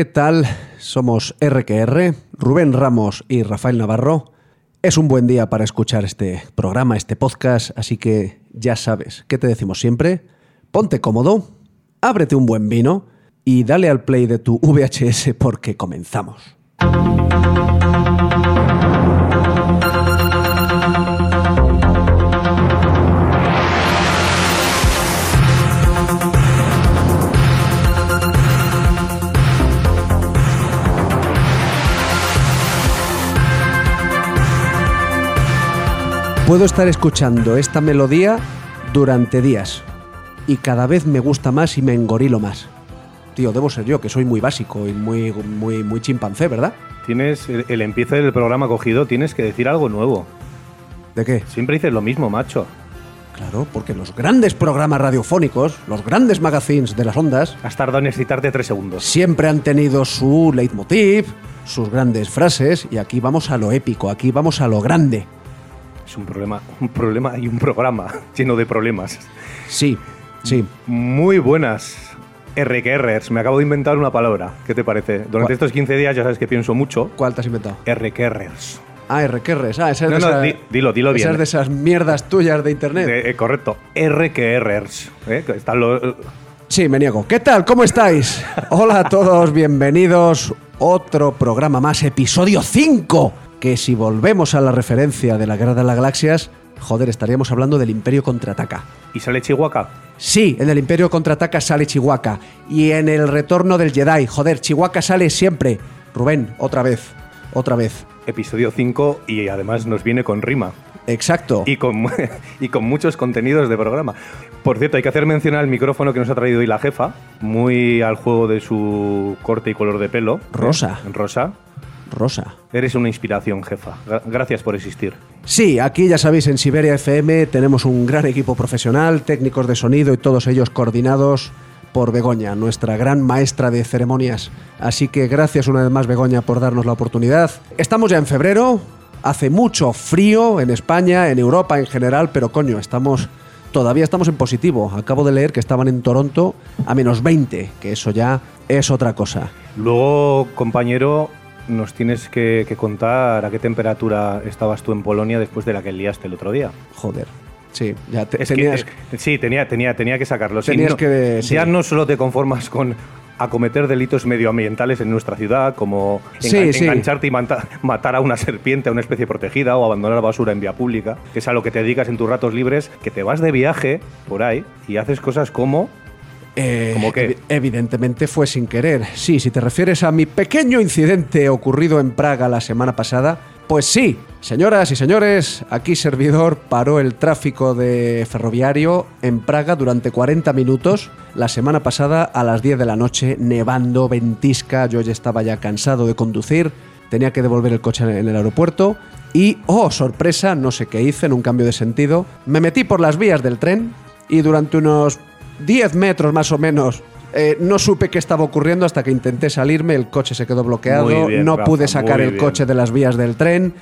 ¿qué tal? Somos RQR, Rubén Ramos y Rafael Navarro. Es un buen día para escuchar este programa, este podcast, así que ya sabes, ¿qué te decimos siempre? Ponte cómodo, ábrete un buen vino y dale al play de tu VHS porque comenzamos. Puedo estar escuchando esta melodía durante días y cada vez me gusta más y me engorilo más. Tío, debo ser yo, que soy muy básico y muy, muy, muy chimpancé, ¿verdad? Tienes el, el empiece del programa cogido, tienes que decir algo nuevo. ¿De qué? Siempre dices lo mismo, macho. Claro, porque los grandes programas radiofónicos, los grandes magazines de las ondas, Has tardado en excitarte tres segundos. siempre han tenido su leitmotiv, sus grandes frases, y aquí vamos a lo épico, aquí vamos a lo grande. Es un problema, un problema y un programa lleno de problemas. Sí, sí. Muy buenas. RQRers, me acabo de inventar una palabra. ¿Qué te parece? Durante ¿Cuál? estos 15 días ya sabes que pienso mucho. ¿Cuál te has inventado? RQRers. Ah, RQRs. Ah, esa es No, de no, esa- di- dilo, dilo esa bien. es de esas mierdas tuyas de internet. Eh, eh, correcto. RQRers. ¿eh? Están los, Sí, me niego. ¿Qué tal? ¿Cómo estáis? Hola a todos, bienvenidos. Otro programa más, episodio 5. Que si volvemos a la referencia de la Guerra de las Galaxias, joder, estaríamos hablando del Imperio Contraataca. ¿Y sale Chihuahua? Sí, en el Imperio Contraataca sale Chihuahua. Y en el retorno del Jedi, joder, Chihuahua sale siempre. Rubén, otra vez, otra vez. Episodio 5 y además nos viene con rima. Exacto. Y con, y con muchos contenidos de programa. Por cierto, hay que hacer mención al micrófono que nos ha traído hoy la jefa, muy al juego de su corte y color de pelo. ¿eh? Rosa. Rosa. Eres una inspiración, jefa. Gra- Gracias por existir. Sí, aquí ya sabéis, en Siberia FM tenemos un gran equipo profesional, técnicos de sonido y todos ellos coordinados por Begoña, nuestra gran maestra de ceremonias. Así que gracias una vez más, Begoña, por darnos la oportunidad. Estamos ya en febrero, hace mucho frío en España, en Europa en general, pero coño, estamos... Todavía estamos en positivo. Acabo de leer que estaban en Toronto a menos 20, que eso ya es otra cosa. Luego, compañero, nos tienes que, que contar a qué temperatura estabas tú en Polonia después de la que liaste el otro día. Joder. Sí, ya te, Es tenías... que, eh, sí, tenía, tenía, tenía que sacarlo. Sí, no- que- Ya no solo te conformas con acometer delitos medioambientales en nuestra ciudad, como Sí, engan- sí. engancharte y matar a una serpiente, a una especie protegida, o abandonar basura en vía pública, que es a lo que te dedicas en tus ratos libres, que te vas de viaje por ahí y haces cosas como... Eh, ¿Cómo qué? evi- Evidentemente fue sin querer. Sí, si te refieres a mi pequeño incidente ocurrido en Praga la semana pasada, pues sí, señoras y señores, aquí servidor paró el tráfico de ferroviario en Praga durante 40 minutos la semana pasada a las 10 de la noche, nevando, ventisca, yo ya estaba ya cansado de conducir, tenía que devolver el coche en el aeropuerto y, oh, sorpresa, no sé qué hice en un cambio de sentido, me metí por las vías del tren y durante unos 10 metros más o menos. eh, no supe qué estaba ocurriendo hasta que intenté salirme, el coche se quedó bloqueado, bien, no Rafa, pude sacar el bien. coche de las vías del tren.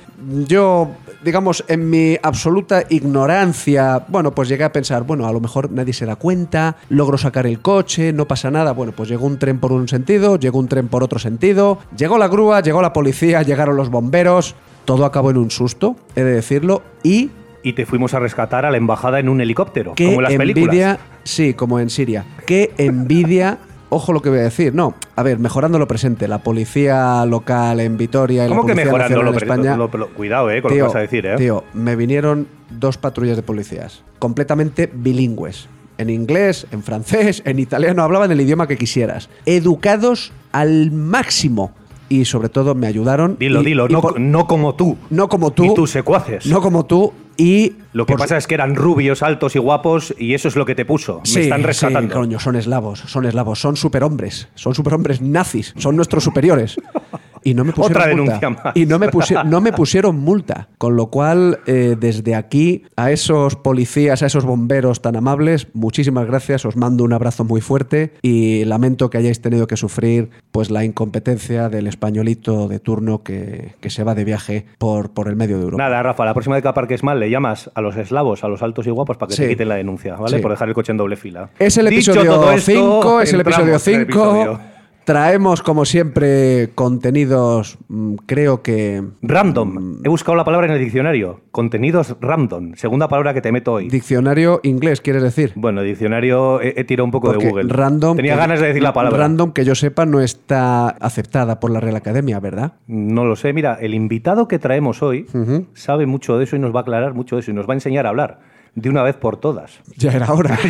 Yo, digamos, en mi absoluta ignorancia, bueno, pues llegué a pensar, bueno, a lo mejor nadie se da cuenta, logro sacar el coche, no pasa nada. Bueno, pues llegó un tren por un sentido, llegó un tren por otro sentido, llegó la grúa, llegó la policía, llegaron los bomberos, todo acabó en un susto, he de decirlo, y Y te fuimos a rescatar a la embajada en un helicóptero, Qué como en las envidia, sí, como en Siria. Qué envidia. Ojo lo que voy a decir. No, a ver, mejorando lo presente. La policía local en Vitoria y la ¿Cómo que mejorando lo, en España. lo- lo- Cuidado, eh, con lo que vas a decir, eh. tío, me vinieron dos patrullas de policías, completamente bilingües. En inglés, en francés, en italiano, hablaban el idioma que quisieras. Educados al máximo. Y sobre todo me ayudaron. Dilo, y- dilo, y no, no como tú. no como tú. Y tus secuaces. No como tú. Y. Lo que por- pasa es que eran rubios, altos y guapos y eso es lo que te puso. Sí, Me están sí, rescatando. coño, son eslavos, son eslavos, son superhombres, son superhombres nazis, son nuestros superiores. Y no me pusieron Otra multa. denuncia más. Y no me, pusi- no me pusieron multa. Con lo cual, eh, desde aquí, a esos policías, a esos bomberos tan amables, muchísimas gracias. Os mando un abrazo muy fuerte y lamento que hayáis tenido que sufrir pues la incompetencia del españolito de turno que, que se va de viaje por, por el medio de Europa. Nada, Rafa, la próxima vez que aparques mal le llamas a los eslavos, a los altos y guapos para que Sí. te quiten la denuncia, ¿vale? Sí. Por dejar el coche en doble fila. Es el Dicho episodio todo esto, 5, es el episodio en el 5. Traemos, como siempre, contenidos, mm, creo que... Random. He buscado la palabra en el diccionario. Contenidos random. Segunda palabra que te meto hoy. Diccionario inglés, ¿quieres decir? Bueno, diccionario he, he tirado un poco Porque de Google. Random. Tenía que- ganas de decir la palabra. Random, que yo sepa, no está aceptada por la Real Academia, ¿verdad? No lo sé. Mira, el invitado que traemos hoy sabe mucho de eso y nos va a aclarar mucho de eso y nos va a enseñar a hablar de una vez por todas. Ya era hora.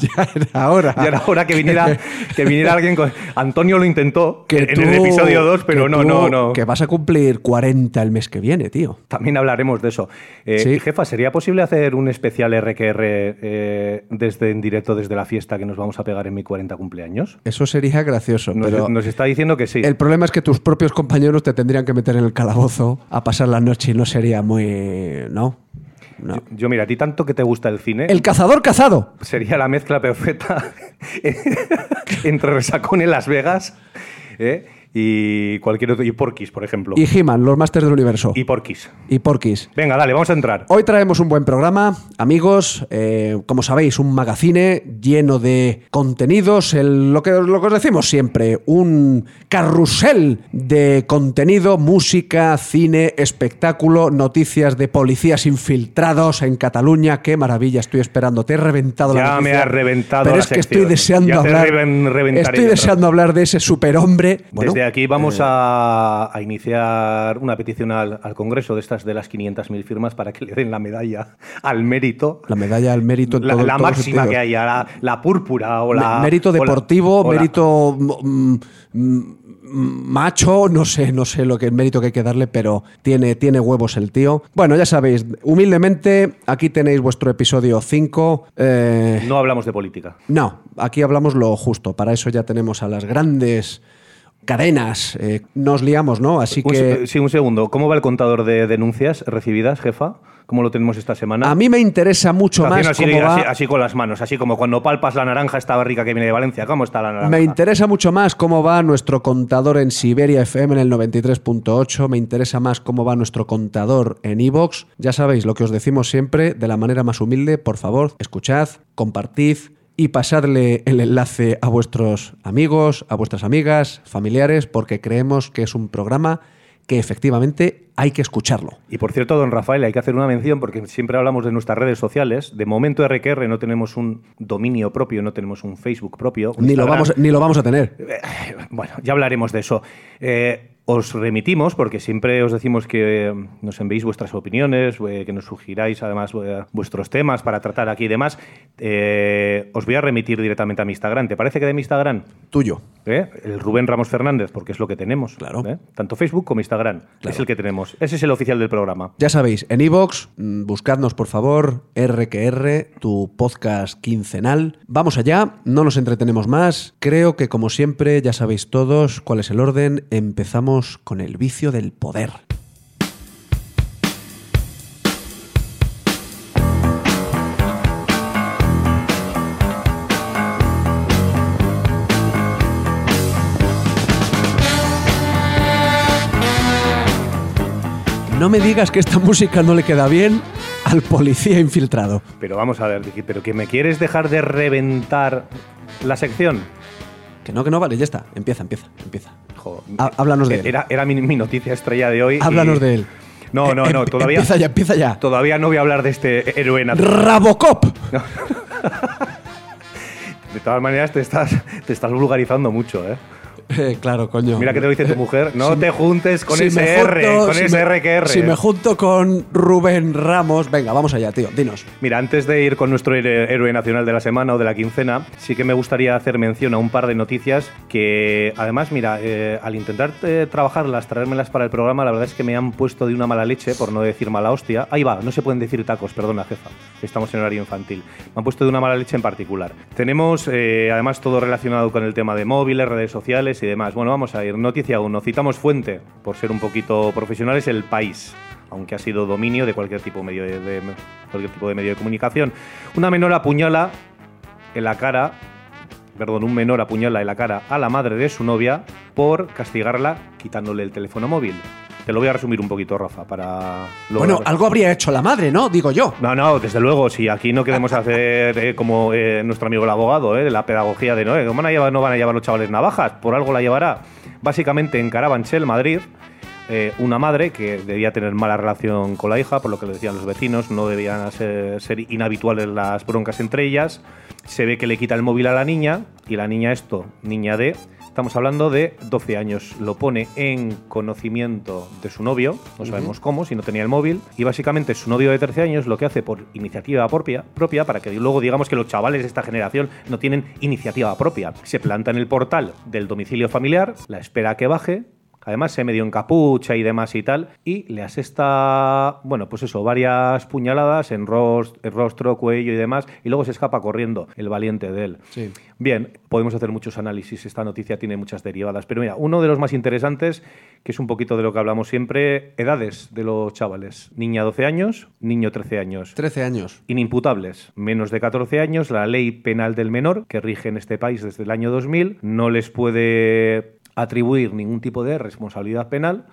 Ya era- hora. ya era hora que viniera, que viniera alguien con... Antonio lo intentó Que en tú- el episodio 2, pero no, tú- no, no. Que vas a cumplir 40 el mes que viene, tío. También hablaremos de eso. Eh, Sí. Jefa, ¿sería posible hacer un especial RQR eh, desde en directo desde la fiesta que nos vamos a pegar en mi 40 cumpleaños? Eso sería gracioso, Nos, pero nos está diciendo que sí. el problema es que tus propios compañeros te tendrían que meter en el calabozo a pasar la noche y no sería muy... ¿No? No. Yo, yo, mira, a ti tanto que te gusta el cine, El cazador cazado. sería la mezcla perfecta entre Resacón en Las Vegas ¿eh? Y cualquier otro. Y Porquis, por ejemplo. Y He-Man, los Masters del Universo. Y Porquis. Y Porquis. Venga, dale, vamos a entrar. Hoy traemos un buen programa, amigos. eh, como sabéis, un magazine lleno de contenidos. el- lo, que, lo que os decimos siempre, un carrusel de contenido, música, cine, espectáculo, noticias de policías infiltrados en Cataluña. Qué maravilla, estoy esperando. Te he reventado la Ya me noticia, has reventado Pero la es que estoy deseando Ya hablar. estoy deseando hablar de ese superhombre. Bueno, Desde aquí vamos eh, a, a iniciar una petición al, al Congreso de estas de las 500.000 firmas para que le den la medalla al mérito. la medalla al mérito en La, todo- la máxima que haya, la, la púrpura o la. Mérito o la- deportivo, o mérito mm, mm, macho, no sé, no sé lo que el mérito que hay que darle, pero tiene, tiene huevos el tío. Bueno, ya sabéis, humildemente, aquí tenéis vuestro episodio 5. Eh, No hablamos de política. no, aquí hablamos lo justo. Para eso ya tenemos a las grandes cadenas. Eh, nos liamos, ¿no? Así que sí, un segundo. ¿Cómo va el contador de denuncias recibidas, jefa? ¿Cómo lo tenemos esta semana? a mí me interesa mucho más haciendo cómo así, va... así- así con las manos, así como cuando palpas la naranja esta barrica que viene de Valencia. ¿Cómo está la naranja? Me interesa mucho más cómo va nuestro contador en Siberia FM en el 93.8. Me interesa más cómo va nuestro contador en Evox. Ya sabéis lo que os decimos siempre de la manera más humilde. Por favor, escuchad, compartid y pasadle el enlace a vuestros amigos, a vuestras amigas, familiares, porque creemos que es un programa que efectivamente hay que escucharlo. Y por cierto, don Rafael, hay que hacer una mención porque siempre hablamos de nuestras redes sociales. De momento RQR no tenemos un dominio propio, no tenemos un Facebook propio. un Ni lo, vamos, ni lo vamos a tener. Eh, Bueno, ya hablaremos de eso. Eh, os remitimos, porque siempre os decimos que eh, nos enviéis vuestras opiniones, eh, que nos sugiráis además eh, vuestros temas para tratar aquí y demás. Eh, os voy a remitir directamente a mi Instagram. ¿Te parece que de mi Instagram? Tuyo. ¿Eh? El Rubén Ramos Fernández, porque es lo que tenemos. Claro. ¿eh? Tanto Facebook como Instagram. Claro. Es el que tenemos. Ese es el oficial del programa. Ya sabéis, en iVoox, mm, buscadnos por favor, RQR, tu podcast quincenal. Vamos allá, no nos entretenemos más. Creo que como siempre, ya sabéis todos cuál es el orden. Empezamos con el vicio del poder. No me digas que esta música no le queda bien al policía infiltrado. Pero vamos a ver, ¿pero que me quieres dejar de reventar la sección? Que no, que no, vale, ya está. Empieza, empieza, empieza. Jo, Há- háblanos de él. Era, era mi, mi noticia estrella de hoy. y- Háblanos de él. No, no, Eh, no, em- todavía. Empieza ya, empieza ya. Todavía no voy a hablar de este héroe natural. Rabocop. De todas maneras, te estás, te estás vulgarizando mucho, ¿eh? Eh, claro, coño. Mira que te lo dice tu mujer. No Si- te juntes con si ese R, junto- con si ese me- R que R. Si me junto con Rubén Ramos, venga, vamos allá, tío, dinos. Mira, antes de ir con nuestro héroe nacional de la semana o de la quincena, sí que me gustaría hacer mención a un par de noticias que, además, mira, eh, al intentar eh, trabajarlas, traérmelas para el programa, la verdad es que me han puesto de una mala leche, por no decir mala hostia. Ahí va, no se pueden decir tacos, perdona, jefa. Estamos en horario infantil. Me han puesto de una mala leche en particular. Tenemos, eh, además, todo relacionado con el tema de móviles, redes sociales y demás. Bueno, vamos a ir. Noticia 1. Citamos fuente, por ser un poquito profesionales, el país aunque ha sido dominio de cualquier tipo de medio de, cualquier tipo de medio comunicación. Una menor apuñala en la cara, perdón, un menor apuñala en la cara a la madre de su novia por castigarla quitándole el teléfono móvil. Te lo voy a resumir un poquito, Rafa, para... Bueno, algo habría hecho la madre, ¿no? Digo yo. No, no, desde luego, si aquí no queremos hacer eh, como eh, nuestro amigo el abogado, eh, la pedagogía de no, ¿cómo van a llevar, no van a llevar los chavales navajas? Por algo la llevará. Básicamente en Carabanchel, Madrid, eh, una madre que debía tener mala relación con la hija, por lo que le decían los vecinos, no debían ser, ser, inhabituales las broncas entre ellas. Se ve que le quita el móvil a la niña y la niña esto, niña de, estamos hablando de 12 años, lo pone en conocimiento de su novio, no sabemos cómo, si no tenía el móvil, y básicamente su novio de 13 años lo que hace por iniciativa propia, propia para que luego digamos que los chavales de esta generación no tienen iniciativa propia, se planta en el portal del domicilio familiar, la espera a que baje, Además se medio en capucha y demás y tal. Y le asesta, bueno, pues eso, varias puñaladas en rostro, rostro, cuello y demás. Y luego se escapa corriendo el valiente de él. Sí. Bien, podemos hacer muchos análisis. Esta noticia tiene muchas derivadas. Pero mira, uno de los más interesantes, que es un poquito de lo que hablamos siempre, edades de los chavales. Niña 12 años, niño 13 años. 13 años. Inimputables. Menos de 14 años, la ley penal del menor, que rige en este país desde el año 2000, no les puede atribuir ningún tipo de responsabilidad penal.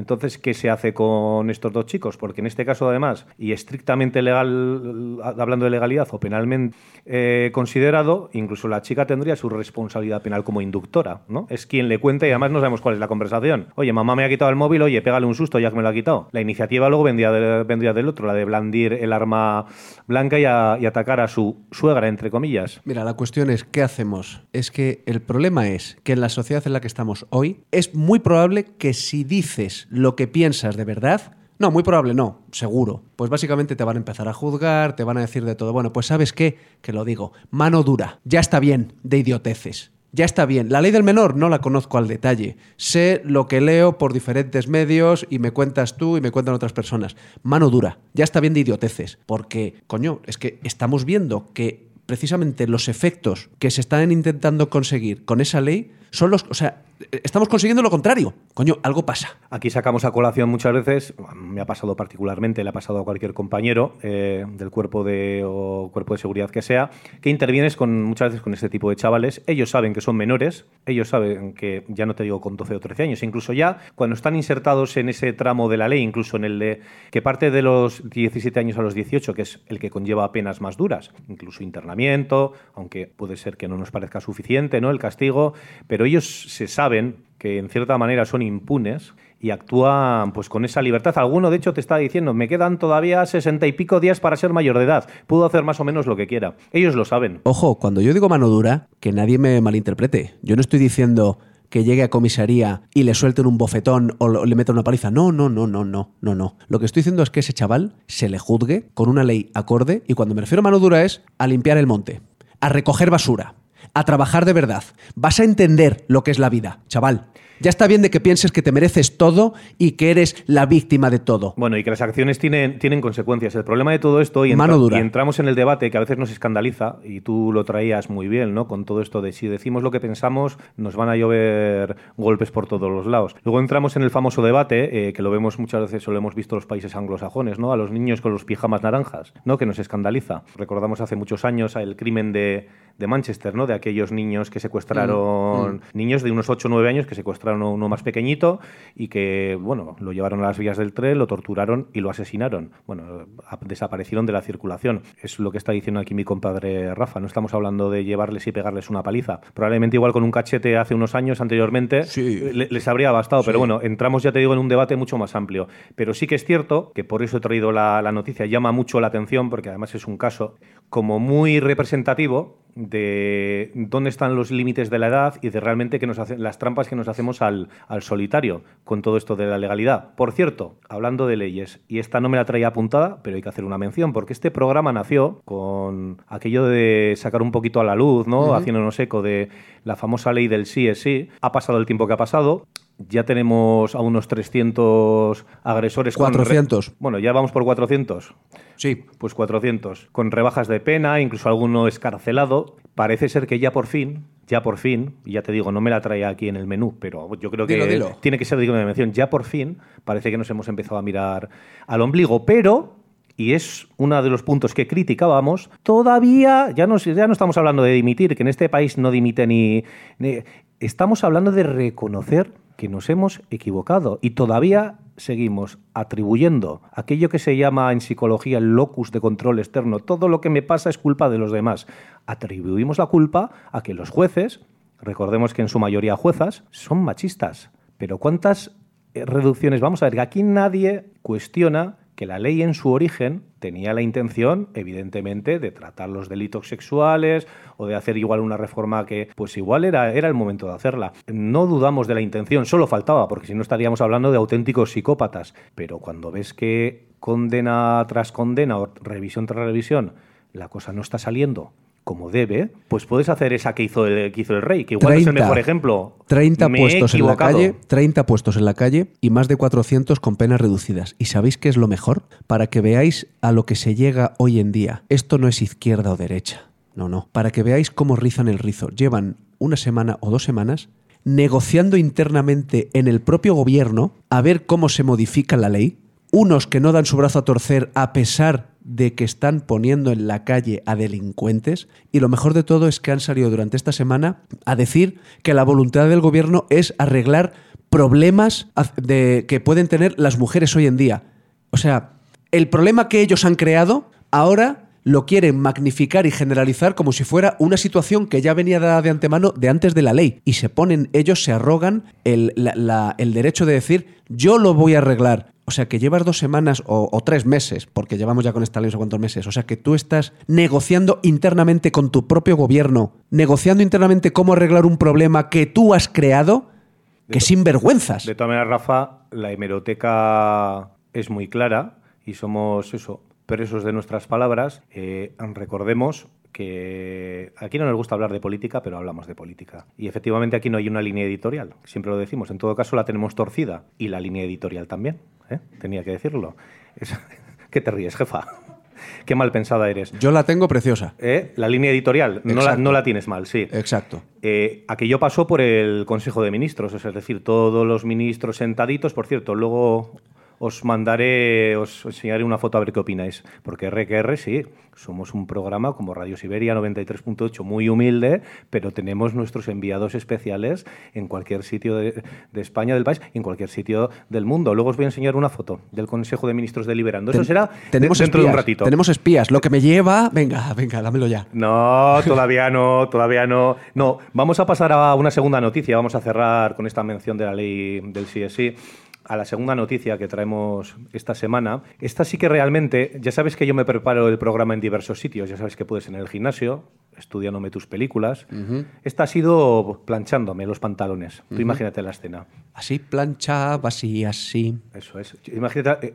Entonces, ¿qué se hace con estos dos chicos? Porque en este caso, además, y estrictamente legal, hablando de legalidad o penalmente eh, considerado, incluso la chica tendría su responsabilidad penal como inductora, ¿no? Es quien le cuenta y además no sabemos cuál es la conversación. Oye, mamá me ha quitado el móvil, oye, pégale un susto ya que me lo ha quitado. La iniciativa luego vendría, de, del otro, la de blandir el arma blanca y, y atacar a su suegra, entre comillas. Mira, la cuestión es, ¿qué hacemos? Es que el problema es que en la sociedad en la que estamos hoy, es muy probable que si dices lo que piensas de verdad, no, muy probable no, seguro. Pues básicamente te van a empezar a juzgar, te van a decir de todo. Bueno, pues sabes qué, que lo digo, mano dura, ya está bien de idioteces. Ya está bien. La ley del menor no la conozco al detalle. Sé lo que leo por diferentes medios y me cuentas tú y me cuentan otras personas. Mano dura. Ya está bien de idioteces. Porque, coño, es que estamos viendo que precisamente los efectos que se están intentando conseguir con esa ley son los. O sea, estamos consiguiendo lo contrario. Coño, algo pasa. Aquí sacamos a colación muchas veces, me ha pasado particularmente, le ha pasado a cualquier compañero eh, del cuerpo de cuerpo de seguridad que sea, que intervienes con muchas veces con este tipo de chavales. Ellos saben que son menores, ellos saben que ya no te digo con 12 o 13 años, incluso ya cuando están insertados en ese tramo de la ley, incluso en el de que parte de los 17 años a los 18, que es el que conlleva penas más duras, incluso internamiento, aunque puede ser que no nos parezca suficiente, ¿no? El castigo, pero ellos se saben que en cierta manera son impunes y actúan pues con esa libertad. Alguno, de hecho, te está diciendo, me quedan todavía sesenta y pico días para ser mayor de edad. Puedo hacer más o menos lo que quiera. Ellos lo saben. Ojo, cuando yo digo mano dura, que nadie me malinterprete. Yo no estoy diciendo que llegue a comisaría y le suelten un bofetón o le metan una paliza. No, no, no, no, no, no, no. Lo que estoy diciendo es que ese chaval se le juzgue con una ley acorde y cuando me refiero a mano dura es a limpiar el monte, a recoger basura, a trabajar de verdad. Vas a entender lo que es la vida, chaval. Ya está bien de que pienses que te mereces todo y que eres la víctima de todo. Bueno, y que las acciones tienen, tienen consecuencias. El problema de todo esto, y, Mano dura. y entramos en el debate que a veces nos escandaliza, y tú lo traías muy bien, ¿no? Con todo esto de si decimos lo que pensamos, nos van a llover golpes por todos los lados. Luego entramos en el famoso debate, eh, que lo vemos muchas veces, o lo hemos visto en los países anglosajones, ¿no? A los niños con los pijamas naranjas, ¿no? Que nos escandaliza. Recordamos hace muchos años el crimen de, de Manchester, ¿no? De aquellos niños que secuestraron, Mm, mm. niños de unos 8 o 9 años que secuestraron a uno más pequeñito y que, bueno, lo llevaron a las vías del tren, lo torturaron y lo asesinaron. Bueno, desaparecieron de la circulación. Es lo que está diciendo aquí mi compadre Rafa. No estamos hablando de llevarles y pegarles una paliza. Probablemente igual con un cachete hace unos años anteriormente Sí. le- les habría bastado, pero bueno, entramos, ya te digo, en un debate mucho más amplio. Pero sí que es cierto que por eso he traído la, la noticia, llama mucho la atención, porque además es un caso como muy representativo de dónde están los límites de la edad y de realmente que nos hacen las trampas que nos hacemos al, al solitario con todo esto de la legalidad. Por cierto, hablando de leyes, y esta no me la traía apuntada, pero hay que hacer una mención, porque este programa nació con aquello de sacar un poquito a la luz, ¿no? Haciéndonos eco de la famosa ley del sí es sí. Ha pasado el tiempo que ha pasado. Ya tenemos a unos 300 agresores. con re- 400. Bueno, ya vamos por 400. Sí. Pues 400. Con rebajas de pena, incluso alguno escarcelado. Parece ser que ya por fin, ya por fin, y ya te digo, no me la traía aquí en el menú, pero yo creo que Dilo, dilo. tiene que ser digno de mención. Ya por fin parece que nos hemos empezado a mirar al ombligo, pero y es uno de los puntos que criticábamos, todavía, ya no, ya no estamos hablando de dimitir, que en este país no dimite ni, ni- Estamos hablando de reconocer que nos hemos equivocado y todavía seguimos atribuyendo aquello que se llama en psicología el locus de control externo, todo lo que me pasa es culpa de los demás. Atribuimos la culpa a que los jueces, recordemos que en su mayoría juezas, son machistas. Pero ¿cuántas eh, reducciones? Vamos a ver, aquí nadie cuestiona que la ley en su origen tenía la intención, evidentemente, de tratar los delitos sexuales o de hacer igual una reforma que, pues igual era, era el momento de hacerla. No dudamos de la intención, solo faltaba, porque si no estaríamos hablando de auténticos psicópatas. Pero cuando ves que condena tras condena o revisión tras revisión, la cosa no está saliendo como debe, pues puedes hacer esa que hizo el, que hizo el rey, que igual es el mejor ejemplo. 30 puestos en la calle, 30 puestos en la calle y más de 400 con penas reducidas. ¿Y sabéis qué es lo mejor? Para que veáis a lo que se llega hoy en día. Esto no es izquierda o derecha. No, no. Para que veáis cómo rizan el rizo. Llevan una semana o dos semanas negociando internamente en el propio gobierno a ver cómo se modifica la ley. Unos que no dan su brazo a torcer a pesar de que están poniendo en la calle a delincuentes y lo mejor de todo es que han salido durante esta semana a decir que la voluntad del gobierno es arreglar problemas que pueden tener las mujeres hoy en día. O sea, el problema que ellos han creado ahora lo quieren magnificar y generalizar como si fuera una situación que ya venía dada de antemano de antes de la ley. Y se ponen, ellos se arrogan el, el derecho de decir, yo lo voy a arreglar. O sea, que llevas dos semanas o, tres meses, porque llevamos ya con esta ley no cuántos meses. O sea, que tú estás negociando internamente con tu propio gobierno, negociando internamente cómo arreglar un problema que tú has creado, que sin vergüenzas. De todas maneras, Rafa, la hemeroteca es muy clara y somos eso, presos de nuestras palabras. Eh, recordemos que aquí no nos gusta hablar de política, pero hablamos de política. Y efectivamente aquí no hay una línea editorial, siempre lo decimos. En todo caso la tenemos torcida y la línea editorial también. ¿eh? Tenía que decirlo. ¿Qué te ríes, jefa? Qué mal pensada eres. Yo la tengo preciosa. ¿Eh? La línea editorial, no la, no la, tienes mal, sí. Exacto. Eh, aquello pasó por el Consejo de Ministros, es decir, todos los ministros sentaditos. Por cierto, luego os mandaré, os enseñaré una foto a ver qué opináis. Porque RQR sí, somos un programa como Radio Siberia 93.8, muy humilde, pero tenemos nuestros enviados especiales en cualquier sitio de, España, del país, en cualquier sitio del mundo. Luego os voy a enseñar una foto del Consejo de Ministros deliberando. Eso será tenemos dentro de un ratito. Tenemos espías. Lo que me lleva, venga, venga, dámelo ya. No, todavía no, todavía no. No, vamos a pasar a una segunda noticia. Vamos a cerrar con esta mención de la ley del CSI a la segunda noticia que traemos esta semana. Esta sí que realmente, ya sabes que yo me preparo el programa en diversos sitios, ya sabes que puedes en el gimnasio, estudiándome tus películas. Esta ha sido planchándome los pantalones. Tú imagínate la escena. Así planchabas así, así. Eso es. Imagínate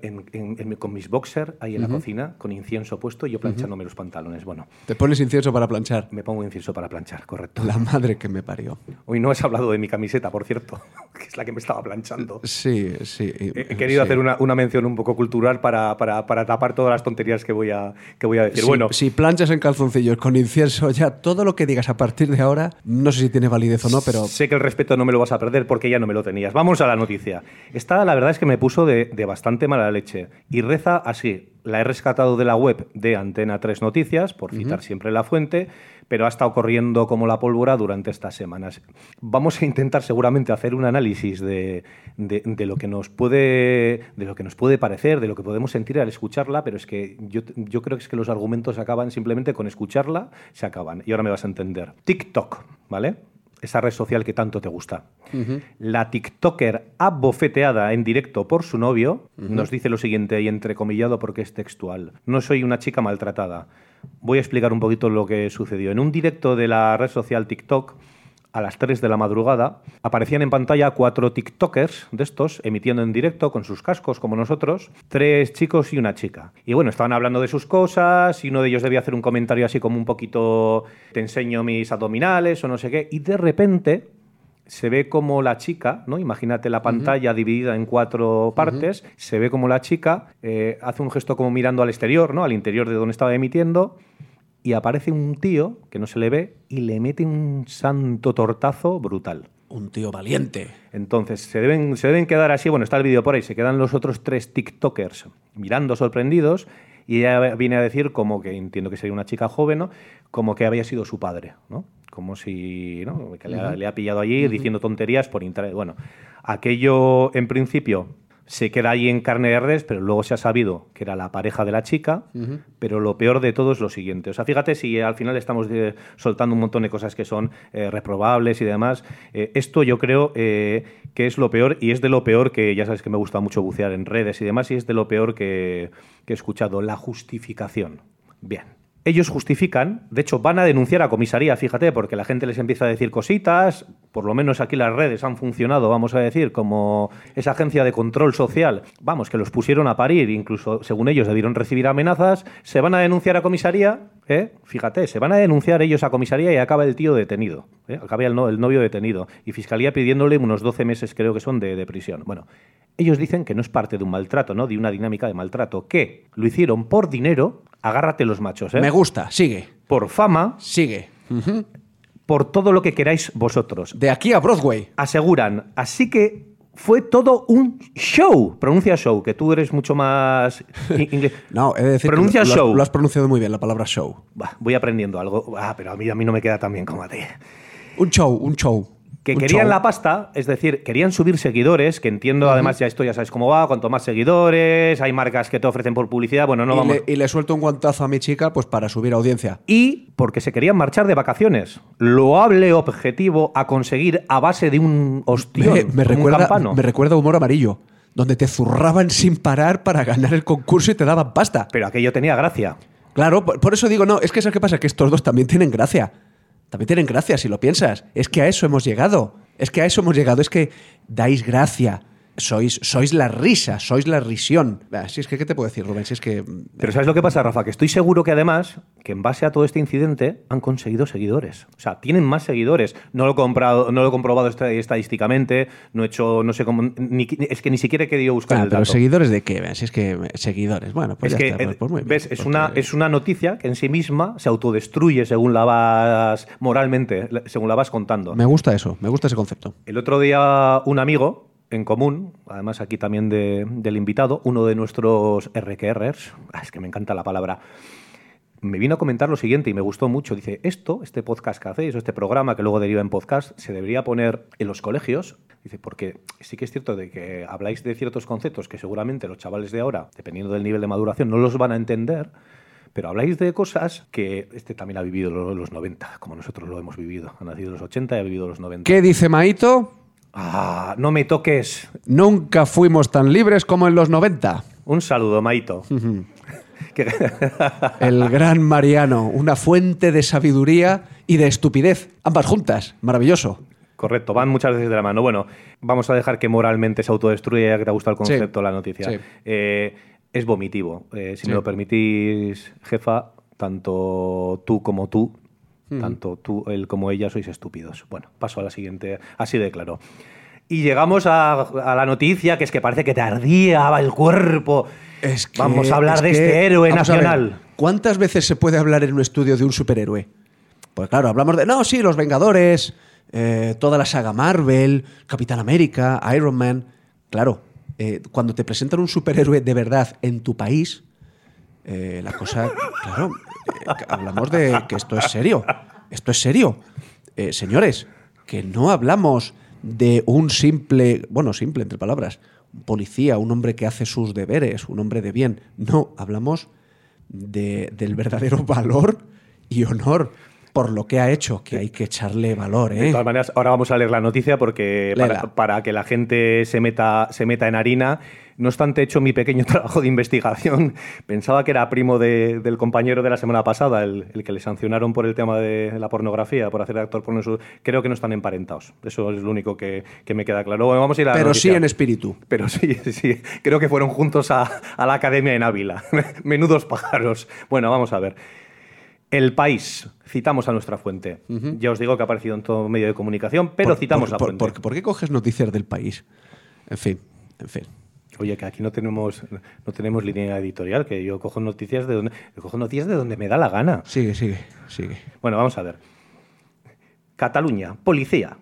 con mis boxers ahí en la cocina, con incienso puesto, y yo planchándome los pantalones. Bueno. ¿Te pones incienso para planchar? Me pongo incienso para planchar, correcto. La madre que me parió. Hoy no has hablado de mi camiseta, por cierto, que es la que me estaba planchando. Sí, sí. He, querido hacer una, mención un poco cultural para, para, tapar todas las tonterías que voy a, que voy a decir. bueno. Si planchas en calzoncillos con incienso ya todo lo que digas a partir de ahora, no sé si tiene validez o no, pero... Sé que el respeto no me lo vas a perder porque ya no me lo tenías. Vamos a la noticia. Esta, la verdad es que me puso de, de bastante mala leche. Y reza así. La he rescatado de la web de Antena 3 Noticias, por citar siempre la fuente, pero ha estado corriendo como la pólvora durante estas semanas. Vamos a intentar seguramente hacer un análisis de, de, lo, que nos puede, de lo que nos puede parecer, de lo que podemos sentir al escucharla, pero es que yo, yo creo que es que los argumentos acaban simplemente con escucharla, se acaban. Y ahora me vas a entender. TikTok, ¿vale? esa red social que tanto te gusta. La TikToker abofeteada en directo por su novio nos dice lo siguiente, y entrecomillado porque es textual. No soy una chica maltratada. Voy a explicar un poquito lo que sucedió. En un directo de la red social TikTok, a las 3 de la madrugada, aparecían en pantalla cuatro TikTokers de estos, emitiendo en directo con sus cascos como nosotros, tres chicos y una chica. Y bueno, estaban hablando de sus cosas y uno de ellos debía hacer un comentario así como un poquito, te enseño mis abdominales o no sé qué, y de repente se ve como la chica, ¿no? Imagínate la pantalla dividida en cuatro partes, se ve como la chica eh, hace un gesto como mirando al exterior, ¿no? Al interior de donde estaba emitiendo y aparece un tío que no se le ve y le mete un santo tortazo brutal. Un tío valiente. Entonces, se deben, se deben quedar así, bueno, está el vídeo por ahí, se quedan los otros tres TikTokers mirando sorprendidos y ella viene a decir como que, entiendo que sería una chica joven, ¿no? Como que había sido su padre, ¿no? Como si, ¿no? Que le, ha, pillado allí diciendo tonterías por internet. Bueno, aquello en principio se queda ahí en carne de redes, pero luego se ha sabido que era la pareja de la chica, pero lo peor de todo es lo siguiente. O sea, fíjate si al final estamos eh, soltando un montón de cosas que son eh, reprobables y demás. Eh, esto yo creo que es lo peor y es de lo peor que, ya sabes que me gusta mucho bucear en redes y demás, y es de lo peor que, que he escuchado, la justificación. Bien ellos justifican, de hecho van a denunciar a comisaría, fíjate, porque la gente les empieza a decir cositas, por lo menos aquí las redes han funcionado, vamos a decir, como esa agencia de control social, vamos, que los pusieron a parir, incluso según ellos debieron recibir amenazas, se van a denunciar a comisaría, ¿eh? fíjate, se van a denunciar ellos a comisaría y acaba el tío detenido, ¿eh? acaba el, novio detenido, y fiscalía pidiéndole unos 12 meses creo que son de, de prisión. Bueno, ellos dicen que no es parte de un maltrato, ¿no? De una dinámica de maltrato, que lo hicieron por dinero agárrate los machos. ¿eh? Me gusta, sigue. Por fama. Sigue. Por todo lo que queráis vosotros. De aquí a Broadway. Aseguran. Así que fue todo un show. Pronuncia show, que tú eres mucho más inglés. no, he de decir Pronuncia que lo, show. Lo, has pronunciado muy bien, la palabra show. voy aprendiendo algo. Ah, pero a mí, a mí no me queda tan bien como a ti. Un show, un show que querían la pasta, es decir, querían subir seguidores, que entiendo, además ya esto ya sabes cómo va, cuanto más seguidores, hay marcas que te ofrecen por publicidad, bueno, no y vamos... Le, y le suelto un guantazo a mi chica pues para subir audiencia. Y porque se querían marchar de vacaciones. Loable objetivo a conseguir a base de un hostión, me, me recuerda, un me recuerda humor amarillo, donde te zurraban sin parar para ganar el concurso y te daban pasta. Pero aquello tenía gracia. Claro, por, por eso digo, no, es que ¿sabes qué pasa? Que estos dos también tienen gracia también tienen gracia si lo piensas. Es que a eso hemos llegado. Es que a eso hemos llegado. Es que dais gracia sois, sois la risa, sois la risión. Si es que, ¿qué te puedo decir, Rubén? Si es que... Pero ¿sabes lo que pasa, Rafa? Que estoy seguro que además, que en base a todo este incidente, han conseguido seguidores. O sea, tienen más seguidores. No lo he, comprado, no lo he comprobado estadísticamente, no he hecho, no sé cómo... es que ni siquiera he querido buscar ah, el pero dato. seguidores de qué? Si es que seguidores. Bueno, pues es ya que, está. Pues, pues muy bien, ¿ves? Es, porque- una, es una noticia que en sí misma se autodestruye según la vas... moralmente, según la vas contando. Me gusta eso, me gusta ese concepto. El otro día un amigo en común, además aquí también de- del invitado, uno de nuestros RQRers, ah, es que me encanta la palabra, me vino a comentar lo siguiente y me gustó mucho. Dice, esto, este podcast que hacéis, o este programa que luego deriva en podcast, se debería poner en los colegios. Dice, porque sí que es cierto de que habláis de ciertos conceptos que seguramente los chavales de ahora, dependiendo del nivel de maduración, no los van a entender. Pero habláis de cosas que este también ha vivido lo- los 90, como nosotros lo hemos vivido. Ha nacido en los 80 y ha vivido los 90. ¿Qué dice Maito? Ah, no me toques. Nunca fuimos tan libres como en los 90. Un saludo, Maito. El gran Mariano, una fuente de sabiduría y de estupidez, ambas juntas. Maravilloso. Correcto, van muchas veces de la mano. Bueno, vamos a dejar que moralmente se autodestruya, ya que te ha gustado el concepto, la noticia. sí. Eh, es vomitivo. Eh, si Sí. me lo permitís, jefa, tanto tú como tú, tanto tú, él como ella, sois estúpidos. Bueno, paso a la siguiente, así de claro. Y llegamos a, a la noticia, que es que parece que te ardía el cuerpo. Es que- Vamos a hablar es de que- este héroe ver, nacional. ¿Cuántas veces se puede hablar en un estudio de un superhéroe? Pues claro, hablamos de, no, sí, los Vengadores, eh, toda la saga Marvel, Capitán América, Iron Man. Claro, eh, cuando te presentan un superhéroe de verdad en tu país, eh, la cosa, claro, hablamos de que esto es serio. Esto es serio. Eh, señores, que no hablamos de un simple, bueno, simple entre palabras, un policía, un hombre que hace sus deberes, un hombre de bien. No, hablamos de- del verdadero valor y honor por lo que ha hecho, que hay que echarle valor, De ¿eh? todas maneras, ahora vamos a leer la noticia porque para, para que la gente se meta, se meta en harina. No obstante, he hecho mi pequeño trabajo de investigación. Pensaba que era primo de- del compañero de la semana pasada, el, el que le sancionaron por el tema de la pornografía, por hacer actor porno. Creo que no están emparentados. Eso es lo único que, que me queda claro. Bueno, vamos a ir a Pero sí en espíritu. Pero sí, sí. Creo que fueron juntos a, a la academia en Ávila. Menudos pájaros. Bueno, vamos a ver. El país. Citamos a nuestra fuente. Ya os digo que ha aparecido en todo medio de comunicación, pero Por- citamos por- la fuente. por- ¿Por qué coges noticias del país? En fin, en fin. Oye, que aquí no tenemos, no tenemos línea editorial, que yo cojo noticias de donde, cojo noticias de donde me da la gana. Sigue, sigue, sigue. Bueno, vamos a ver. Cataluña, policía.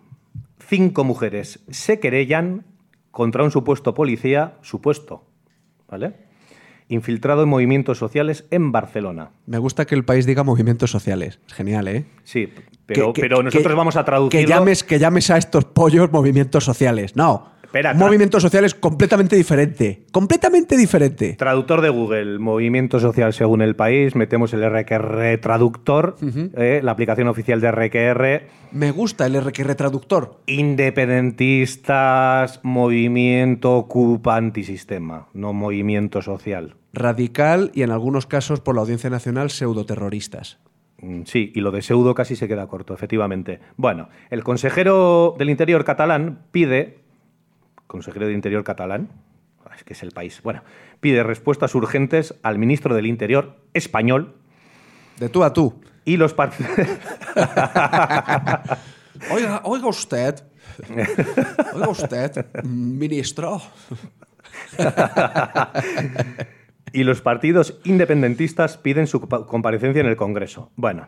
Cinco mujeres se querellan contra un supuesto policía, supuesto, ¿vale? Infiltrado en movimientos sociales en Barcelona. Me gusta que el país diga movimientos sociales. Es genial, ¿eh? Sí, pero, Que- que- pero nosotros que- vamos a traducirlo. Que llames, que llames a estos pollos movimientos sociales. No. Espera, movimiento social es completamente diferente. Completamente diferente. Traductor de Google, movimiento social según el país, metemos el RQR traductor, eh, la aplicación oficial de RQR, Me gusta el RQR traductor. independentistas, movimiento ocupa antisistema, no movimiento social. Radical y en algunos casos por la Audiencia Nacional pseudoterroristas. Mm, Sí, y lo de pseudo casi se queda corto, efectivamente. Bueno, el consejero del Interior catalán pide, consejero del Interior catalán, es que es el país, bueno, pide respuestas urgentes al ministro del Interior español De tú a tú. y los partidos... Oiga, oiga usted. Oiga usted, ministro. y los partidos independentistas piden su compa- comparecencia en el Congreso. Bueno,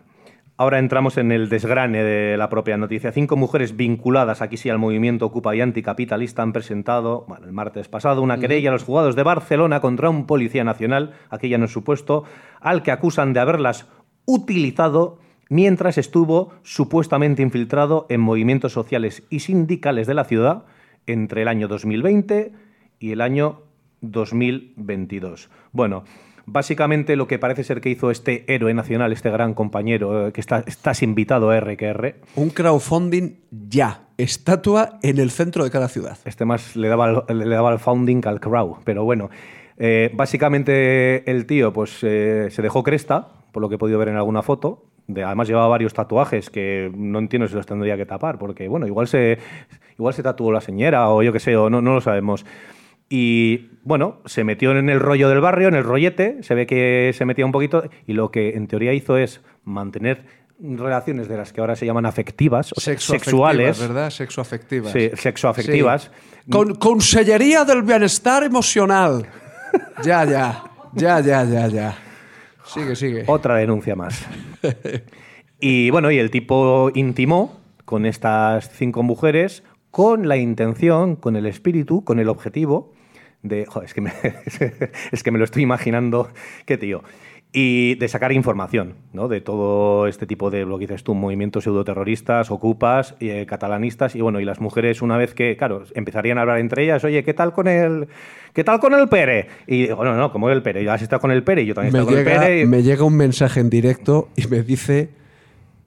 ahora entramos en el desgrane de la propia noticia. Cinco mujeres vinculadas aquí sí al movimiento Ocupa y anticapitalista han presentado, bueno, el martes pasado, una querella a los juzgados de Barcelona contra un policía nacional, aquí ya no es supuesto, al que acusan de haberlas utilizado mientras estuvo supuestamente infiltrado en movimientos sociales y sindicales de la ciudad entre el año 2020 y el año 2022. Bueno, básicamente lo que parece ser que hizo este héroe nacional, este gran compañero, eh, que está, estás invitado a RQR, Un crowdfunding ya. Estatua en el centro de cada ciudad. este más le daba, le daba el founding al crowd, pero bueno. eh, básicamente el tío pues eh, se dejó cresta, por lo que he podido ver en alguna foto. De, además llevaba varios tatuajes que no entiendo si los tendría que tapar, porque bueno, igual se, igual se tatuó la señora o yo qué sé, o no, no lo sabemos. Y bueno, se metió en el rollo del barrio, en el rollete, se ve que se metía un poquito y lo que en teoría hizo es mantener relaciones de las que ahora se llaman afectivas, o sexuales, ¿verdad? Sexoafectivas. Sí, sexoafectivas. Sí. Con, Consellería del Bienestar Emocional. ya, ya. Ya, ya, ya, ya. Sigue, sigue. Otra denuncia más. y bueno, y el tipo intimó con estas cinco mujeres con la intención, con el espíritu, con el objetivo de. Joder, es que me, es que me lo estoy imaginando. Qué tío. Y de sacar información ¿no? de todo este tipo de, lo que dices tú, movimientos pseudoterroristas, ocupas, eh, catalanistas. Y bueno, y las mujeres, una vez que, claro, empezarían a hablar entre ellas, oye, ¿qué tal con el, ¿qué tal con el Pere? Y digo, no, no, como el Pere, ya has estado con el Pere y yo también he estado con el Pere. y- me llega un mensaje en directo y me dice: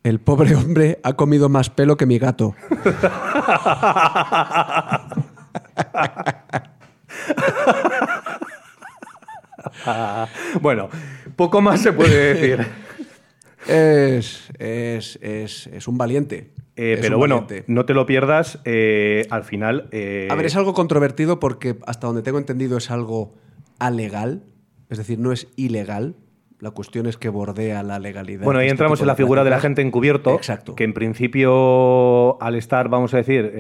El pobre hombre ha comido más pelo que mi gato. bueno, poco más se puede decir. Es, es, es, es un valiente. Eh, pero un bueno, valiente. no te lo pierdas. eh, al final. eh, A ver, es algo controvertido porque hasta donde tengo entendido es algo alegal, es decir, no es ilegal. La cuestión es que bordea la legalidad. Bueno, ahí este entramos en la figura de la gente encubierto. Exacto. Que en principio, al estar, vamos a decir,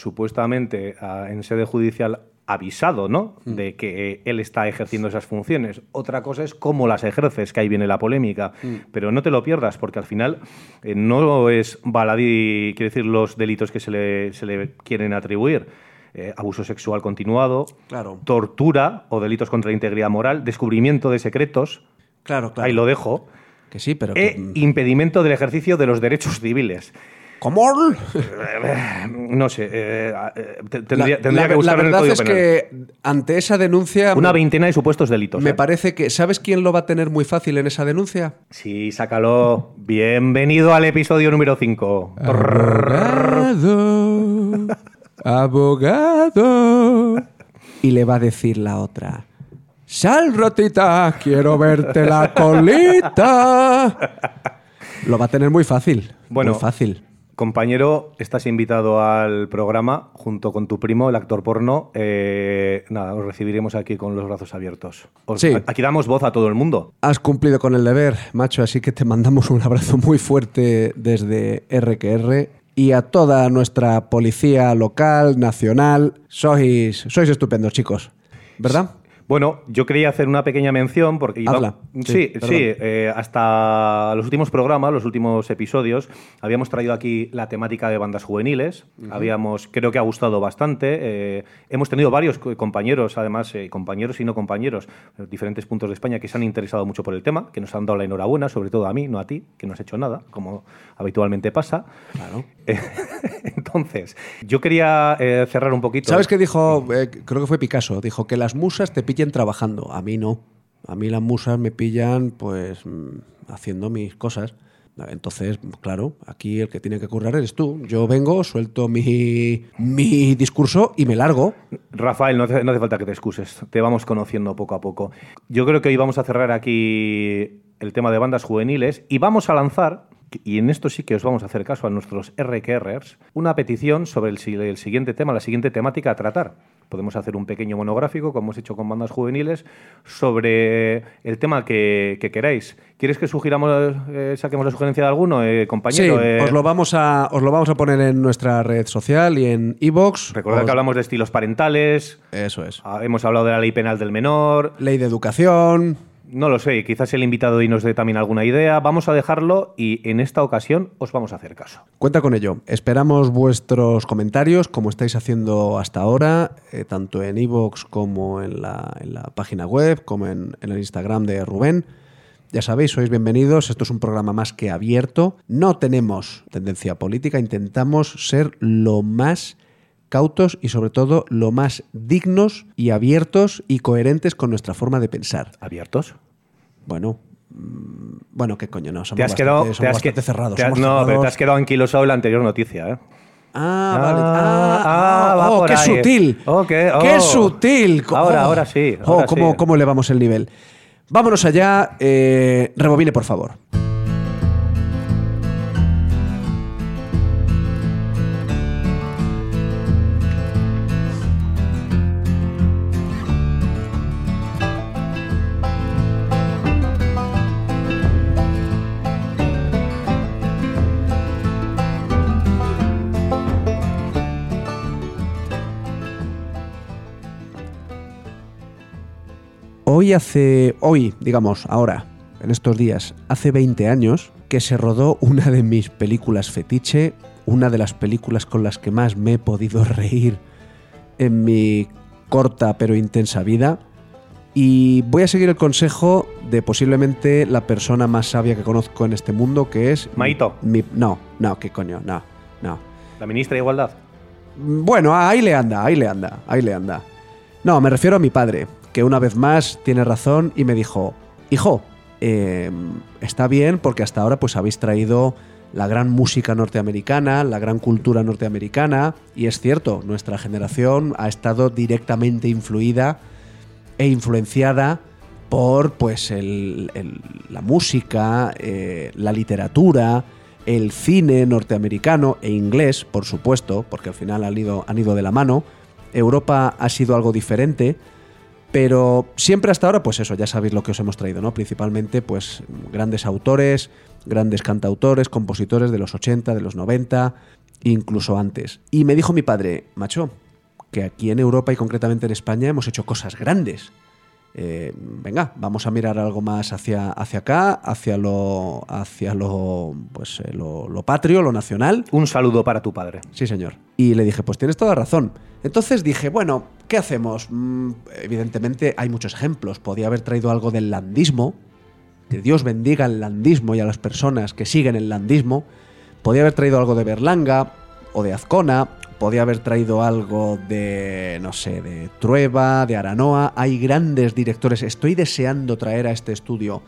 supuestamente a- en sede judicial avisado, ¿no? Mm. De que eh, él está ejerciendo esas funciones. Otra cosa es cómo las ejerces, que ahí viene la polémica. Mm. Pero no te lo pierdas, porque al final eh, no es baladí, quiero decir, los delitos que se le, se le quieren atribuir. Eh, abuso sexual continuado, Claro. tortura o delitos contra la integridad moral, descubrimiento de secretos, Claro, claro. ahí lo dejo, Que sí, pero. e que- impedimento del ejercicio de los derechos civiles. ¿Cómo? No sé, eh, eh, La, tendría, la- que buscar la en el verdad es Penal. que ante esa denuncia. Una veintena de supuestos delitos. Me eh. parece que. ¿Sabes quién lo va a tener muy fácil en esa denuncia? Sí, sácalo. Bienvenido al episodio número 5. Abogado. Abogado. Y le va a decir la otra. Sal, ratita, quiero verte la colita. Lo va a tener muy fácil. Bueno, muy fácil. Compañero, estás invitado al programa junto con tu primo, el actor porno. Eh, nada, os recibiremos aquí con los brazos abiertos. Os- Sí. Aquí damos voz a todo el mundo. Has cumplido con el deber, macho, así que te mandamos un abrazo muy fuerte desde RQR y a toda nuestra policía local, nacional. Sois, sois estupendos, chicos. ¿Verdad? Bueno, yo quería hacer una pequeña mención porque iba- sí, Sí, eh, hasta los últimos programas, los últimos episodios, habíamos traído aquí la temática de bandas juveniles. Habíamos, creo que ha gustado bastante. eh, hemos tenido varios co- compañeros, además, eh, compañeros y no compañeros, de diferentes puntos de España que se han interesado mucho por el tema, que nos han dado la enhorabuena, sobre todo a mí, no a ti, que no has hecho nada, como habitualmente pasa. Claro. Entonces, yo quería cerrar un poquito. ¿Sabes qué dijo? Creo que fue Picasso. Dijo que las musas te trabajando. A mí no. A mí las musas me pillan, pues, mm, haciendo mis cosas. Entonces, claro, aquí el que tiene que currar eres tú. Yo vengo, suelto mi, mi discurso y me largo. Rafael, no hace, falta que te excuses. Te vamos conociendo poco a poco. Yo creo que hoy vamos a cerrar aquí el tema de bandas juveniles y vamos a lanzar y en esto sí que os vamos a hacer caso a nuestros RQRers, una petición sobre el, siguiente tema, la siguiente temática a tratar. Podemos hacer un pequeño monográfico, como hemos hecho con bandas juveniles, sobre el tema que, que queráis. ¿Quieres que sugiramos, eh, saquemos la sugerencia de alguno, eh, compañero? Sí, eh, os, lo vamos a, os lo vamos a poner en nuestra red social y en iVoox. Recordad Os- que hablamos de estilos parentales, Eso es. ah, hemos hablado de la ley penal del menor, Ley de educación. No lo sé, quizás el invitado y nos dé también alguna idea. Vamos a dejarlo y en esta ocasión os vamos a hacer caso. Cuenta con ello. Esperamos vuestros comentarios, como estáis haciendo hasta ahora, eh, tanto en iVoox como en la, página web, como en, en el Instagram de Rubén. Ya sabéis, sois bienvenidos. Esto es un programa más que abierto. No tenemos tendencia política, intentamos ser lo más cautos y sobre todo lo más dignos y abiertos y coherentes con nuestra forma de pensar. ¿Abiertos? Bueno, mm, bueno, qué coño, no, somos Te has bastante, quedado, somos te has bastante que- cerrados. te has- somos no, pero te cerrados. has quedado anquilosado en la anterior noticia, ¿eh? Ah, vale. Ah, Ah, ah, ah, va oh, por qué ahí. sutil. Oh, qué- qué oh. sutil. Ahora, ahora sí, Oh, ahora cómo, sí. cómo elevamos el nivel. Vámonos allá. eh, rebobine, por favor. Hoy hace, hoy, digamos, ahora, en estos días, hace 20 años que se rodó una de mis películas fetiche, una de las películas con las que más me he podido reír en mi corta pero intensa vida. Y voy a seguir el consejo de posiblemente la persona más sabia que conozco en este mundo, que es... Maito. mi- no, no, qué coño, no, no. La ministra de Igualdad. Bueno, ahí le anda, ahí le anda, ahí le anda. No, me refiero a mi padre, que una vez más tiene razón y me dijo, hijo, eh, está bien porque hasta ahora pues habéis traído la gran música norteamericana, la gran cultura norteamericana, y es cierto, nuestra generación ha estado directamente influida e influenciada por pues el- el- la música, eh, la literatura, el cine norteamericano e inglés, por supuesto, porque al final han ido, han ido de la mano. Europa ha sido algo diferente, pero siempre hasta ahora, pues eso, ya sabéis lo que os hemos traído, ¿no? Principalmente, pues grandes autores, grandes cantautores, compositores de los 80, de los 90, incluso antes. Y me dijo mi padre, macho, que aquí en Europa y concretamente en España hemos hecho cosas grandes. Eh, venga, vamos a mirar algo más hacia, hacia acá, hacia lo, hacia lo, pues, eh, lo, lo patrio, lo nacional. Un saludo para tu padre. Sí, señor. Y le dije, pues tienes toda razón. Entonces dije, bueno, ¿qué hacemos? Mm, evidentemente hay muchos ejemplos. Podía haber traído algo del landismo. Que Dios bendiga el landismo y a las personas que siguen el landismo. Podía haber traído algo de Berlanga o de Azcona. Podía haber traído algo de, no sé, de Trueba, de Aranoa. Hay grandes directores. Estoy deseando traer a este estudio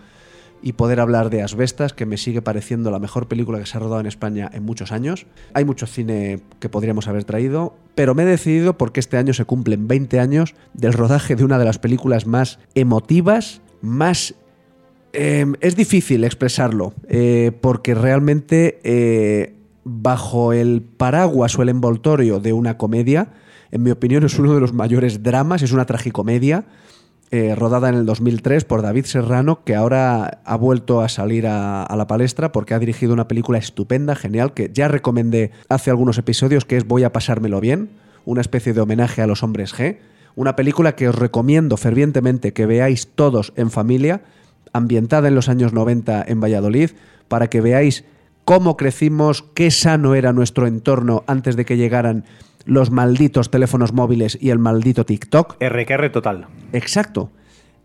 y poder hablar de Asbestas, que me sigue pareciendo la mejor película que se ha rodado en España en muchos años. Hay mucho cine que podríamos haber traído, pero me he decidido porque este año se cumplen 20 años del rodaje de una de las películas más emotivas, más... eh, es difícil expresarlo, eh, porque realmente eh, bajo el paraguas o el envoltorio de una comedia, en mi opinión es uno de los mayores dramas, es una tragicomedia eh, rodada en el 2003 por David Serrano, que ahora ha vuelto a salir a, a la palestra porque ha dirigido una película estupenda, genial, que ya recomendé hace algunos episodios, que es Voy a pasármelo bien, una especie de homenaje a los hombres G, una película que os recomiendo fervientemente que veáis todos en familia, ambientada en los años 90 en Valladolid, para que veáis cómo crecimos, qué sano era nuestro entorno antes de que llegaran los malditos teléfonos móviles y el maldito TikTok. RQR total. Exacto.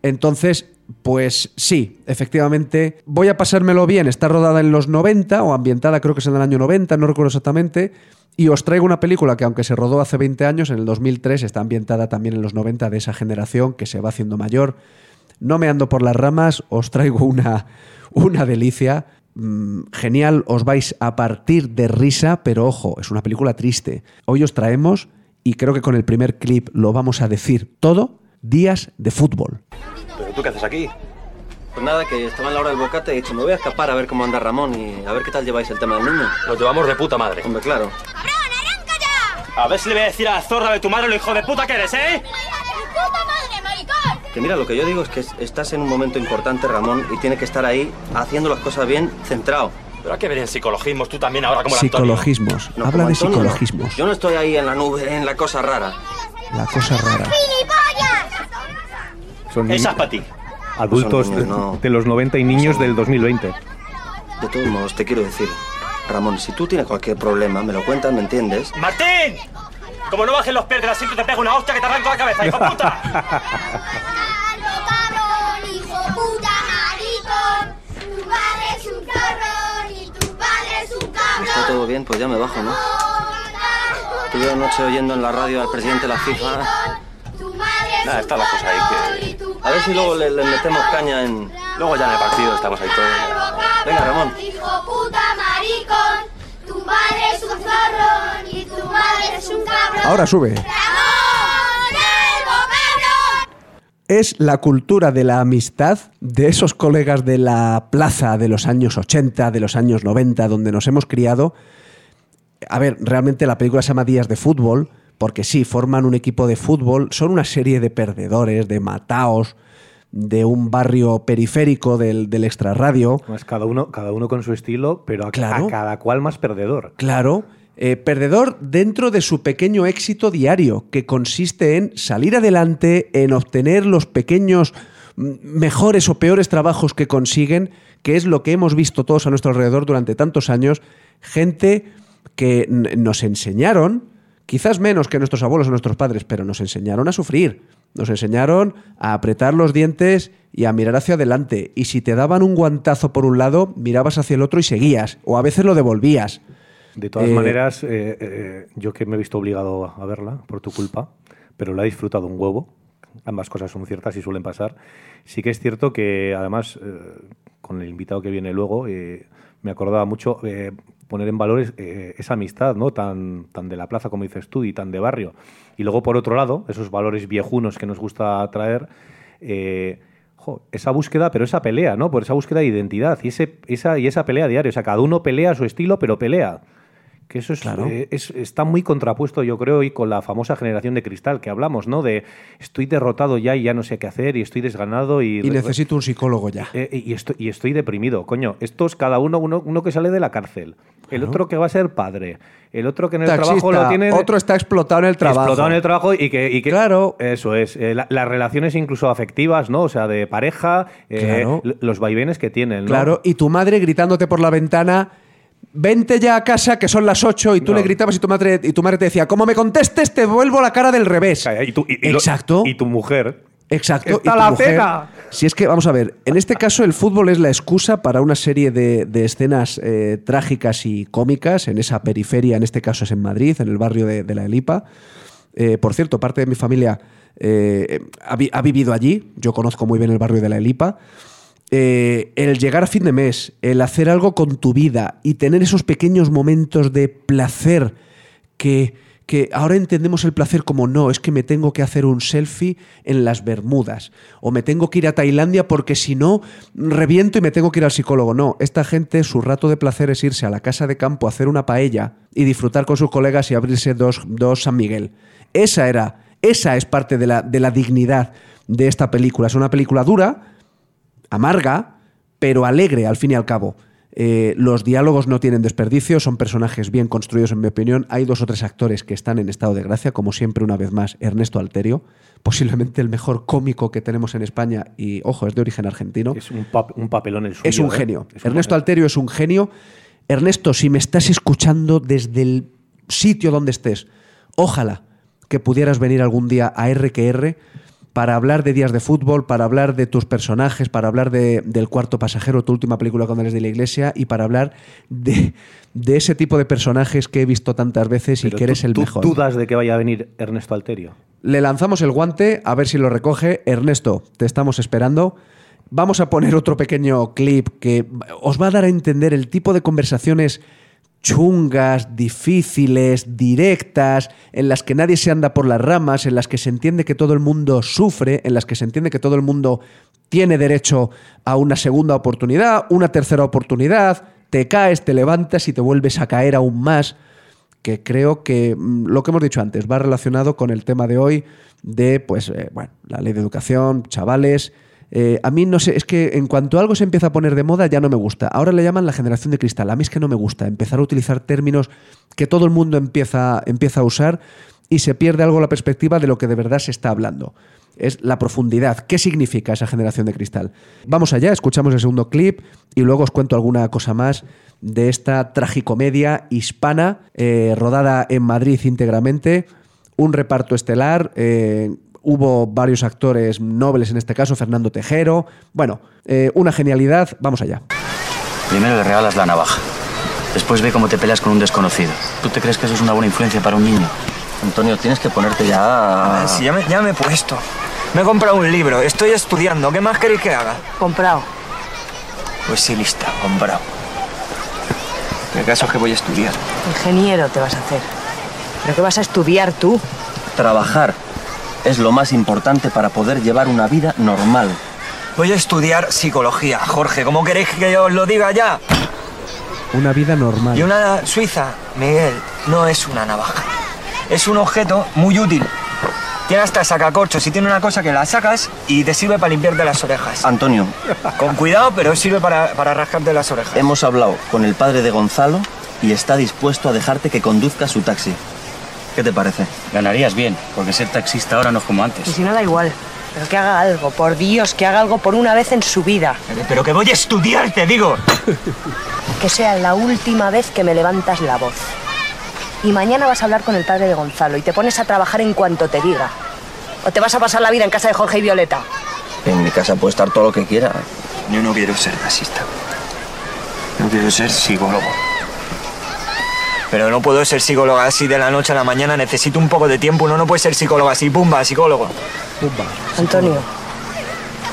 Entonces, Pues sí, efectivamente. Voy a pasármelo bien. Está rodada en los 90 o ambientada creo que es en el año 90, no recuerdo exactamente. Y os traigo una película que aunque se rodó hace 20 años, en el 2003 está ambientada también en los 90 de esa generación que se va haciendo mayor. No me ando por las ramas, os traigo una, una delicia. Mm, genial, os vais a partir de risa, pero ojo, es una película triste. Hoy os traemos, y creo que con el primer clip lo vamos a decir todo, días de fútbol. ¿Pero tú qué haces aquí? Pues nada, que estaba en la hora del bocate y he dicho, me voy a escapar a ver cómo anda Ramón y a ver qué tal lleváis el tema del niño. Lo llevamos de puta madre. Hombre, claro. A ver si le voy a decir a la zorra de tu madre lo hijo de puta que eres, ¿eh? Que mira, lo que yo digo es que estás en un momento importante, Ramón, y tiene que estar ahí haciendo las cosas bien, centrado. Pero hay que ver en psicologismos tú también ahora como. Psicologismos. No, Habla como de Antonio, no. psicologismos. Yo no estoy ahí en la nube, en la cosa rara. La cosa rara. Son Esa es para ti. adultos niños, no. de los 90 y niños del 2020. De todos modos, te quiero decir, Ramón, si tú tienes cualquier problema, me lo cuentas, ¿me entiendes? ¡Martín! Como no bajes los pies del asiento te pego una hostia que te arranco la cabeza, hijo de puta. todo bien, pues ya me bajo, ¿no? Estuve anoche oyendo en la radio al presidente de la FIFA. Tu madre es Nada, está la cosa ahí que- A ver si luego le, le metemos caña en... Luego ya en el partido estamos ahí todos. Venga, Ramón. Hijo puta, maricón. Tu madre es un zorro y tu madre es un cabrón. Ahora sube. ¡Ramón! Es la cultura de la amistad de esos colegas de la plaza de los años 80, de los años 90, donde nos hemos criado. A ver, realmente la película se llama Días de Fútbol, porque sí, forman un equipo de fútbol, son una serie de perdedores, de mataos, de un barrio periférico del, del extrarradio. Más cada uno, cada uno con su estilo, pero a, Claro. a cada cual más perdedor. Claro, eh, perdedor dentro de su pequeño éxito diario, que consiste en salir adelante, en obtener los pequeños mm, mejores o peores trabajos que consiguen, que es lo que hemos visto todos a nuestro alrededor durante tantos años, gente que nos enseñaron, quizás menos que nuestros abuelos o nuestros padres, pero nos enseñaron a sufrir, nos enseñaron a apretar los dientes y a mirar hacia adelante, y si te daban un guantazo por un lado, mirabas hacia el otro y seguías, o a veces lo devolvías. De todas Eh, maneras, eh, eh, yo que me he visto obligado a verla por tu culpa, pero la he disfrutado un huevo. Ambas cosas son ciertas y suelen pasar. Sí que es cierto que, además, eh, con el invitado que viene luego, me acordaba mucho poner en valor es- esa amistad, ¿no? Tan, tan de la plaza, como dices tú, y tan de barrio. Y luego, por otro lado, esos valores viejunos que nos gusta traer, jo, esa búsqueda, pero esa pelea, ¿no? Por esa búsqueda de identidad y, ese, esa, y esa pelea diaria. O sea, cada uno pelea a su estilo, pero pelea. Que eso es, Claro. eh, es- está muy contrapuesto, yo creo, y con la famosa generación de cristal que hablamos, ¿no? De estoy derrotado ya y ya no sé qué hacer y estoy desganado y, Y necesito un psicólogo ya. eh, y, estoy, y estoy deprimido, coño. Estos, cada uno, uno, uno que sale de la cárcel, el otro que va a ser padre, el otro que en el trabajo lo tiene. otro está explotado en el trabajo. Explotado en el trabajo y que. y que- Claro. Eso es. eh, la- las relaciones incluso afectivas, ¿no? O sea, de pareja, Claro. los vaivenes que tienen, ¿no? Claro, y tu madre gritándote por la ventana, vente ya a casa que son las 8 y tú No. le gritabas y tu madre y tu madre te decía, como me contestes te vuelvo la cara del revés. Y tu, y- y lo- Exacto. y tu mujer. Exacto. Está y tu la mujer- pega. Si es que, vamos a ver, en este caso el fútbol es la excusa para una serie de, de escenas eh, trágicas y cómicas en esa periferia, en este caso es en Madrid, en el barrio de, de la Elipa. Eh, por cierto, parte de mi familia eh, ha, vi- ha vivido allí, yo conozco muy bien el barrio de la Elipa. Eh, el llegar a fin de mes, el hacer algo con tu vida y tener esos pequeños momentos de placer que, que ahora entendemos el placer como no, es que me tengo que hacer un selfie en las Bermudas o me tengo que ir a Tailandia porque si no reviento y me tengo que ir al psicólogo. No, esta gente su rato de placer es irse a la casa de campo a hacer una paella y disfrutar con sus colegas y abrirse dos, dos San Miguel. Esa era, esa es parte de la, de la dignidad de esta película. Es una película dura, amarga, pero alegre al fin y al cabo. Eh, los diálogos no tienen desperdicio, son personajes bien construidos en mi opinión. Hay dos o tres actores que están en estado de gracia, como siempre una vez más Ernesto Alterio, posiblemente el mejor cómico que tenemos en España y, ojo, es de origen argentino. Es un, pap- un papelón el suyo. Es un ¿eh? genio. Es un Ernesto papel- Alterio es un genio. Ernesto, si me estás escuchando desde el sitio donde estés, ojalá que pudieras venir algún día a RQR para hablar de días de fútbol, para hablar de tus personajes, para hablar de- del cuarto pasajero, tu última película cuando eres de la iglesia, y para hablar de, de ese tipo de personajes que he visto tantas veces y que eres tú- el tú mejor. dudas de que vaya a venir Ernesto Alterio? Le lanzamos el guante, a ver si lo recoge. Ernesto, te estamos esperando. Vamos a poner otro pequeño clip que os va a dar a entender el tipo de conversaciones chungas, difíciles, directas, en las que nadie se anda por las ramas, en las que se entiende que todo el mundo sufre, en las que se entiende que todo el mundo tiene derecho a una segunda oportunidad, una tercera oportunidad, te caes, te levantas y te vuelves a caer aún más que creo que mm, lo que hemos dicho antes va relacionado con el tema de hoy de, pues, eh, bueno, la ley de educación, chavales. Eh, a mí no sé, es que en cuanto algo se empieza a poner de moda ya no me gusta. Ahora le llaman la generación de cristal. A mí es que no me gusta empezar a utilizar términos que todo el mundo empieza, empieza a usar y se pierde algo la perspectiva de lo que de verdad se está hablando. Es la profundidad. ¿Qué significa esa generación de cristal? Vamos allá, escuchamos el segundo clip y luego os cuento alguna cosa más de esta tragicomedia hispana eh, rodada en Madrid íntegramente. Un reparto estelar. eh, hubo varios actores nobles en este caso, Fernando Tejero. Bueno, eh, una genialidad. Vamos allá. Primero le regalas la navaja. Después ve cómo te peleas con un desconocido. ¿Tú te crees que eso es una buena influencia para un niño? Antonio, tienes que ponerte ya. Si ya me, ya me he puesto. Me he comprado un libro, estoy estudiando. ¿Qué más queréis que haga? Comprado. Pues sí, lista, comprado. ¿Qué caso es que voy a estudiar? Ingeniero te vas a hacer. ¿Pero qué vas a estudiar tú? Trabajar es lo más importante para poder llevar una vida normal. Voy a estudiar psicología. Jorge, ¿cómo queréis que yo os lo diga ya? Una vida normal. Y una suiza, Miguel, no es una navaja. Es un objeto muy útil. Tiene hasta sacacorchos y tiene una cosa que la sacas y te sirve para limpiarte las orejas. Antonio, Con cuidado, pero sirve para, para rascarte las orejas. hemos hablado con el padre de Gonzalo y está dispuesto a dejarte que conduzca su taxi. ¿Qué te parece? Ganarías bien, porque ser taxista ahora no es como Y antes. si no da igual. Pero que haga algo, por Dios, que haga algo por una vez en su vida. Pero que voy a estudiar, te digo. Que sea la última vez que me levantas la voz. Y mañana vas a hablar con el padre de Gonzalo y te pones a trabajar en cuanto te diga. O te vas a pasar la vida en casa de Jorge y Violeta. En mi casa puede estar todo lo que quiera. Yo no quiero ser taxista. Yo quiero ser psicólogo. Pero no puedo ser psicólogo así de la noche a la mañana. Necesito un poco de tiempo. Uno no puede ser psicólogo así, pumba, psicólogo. Antonio,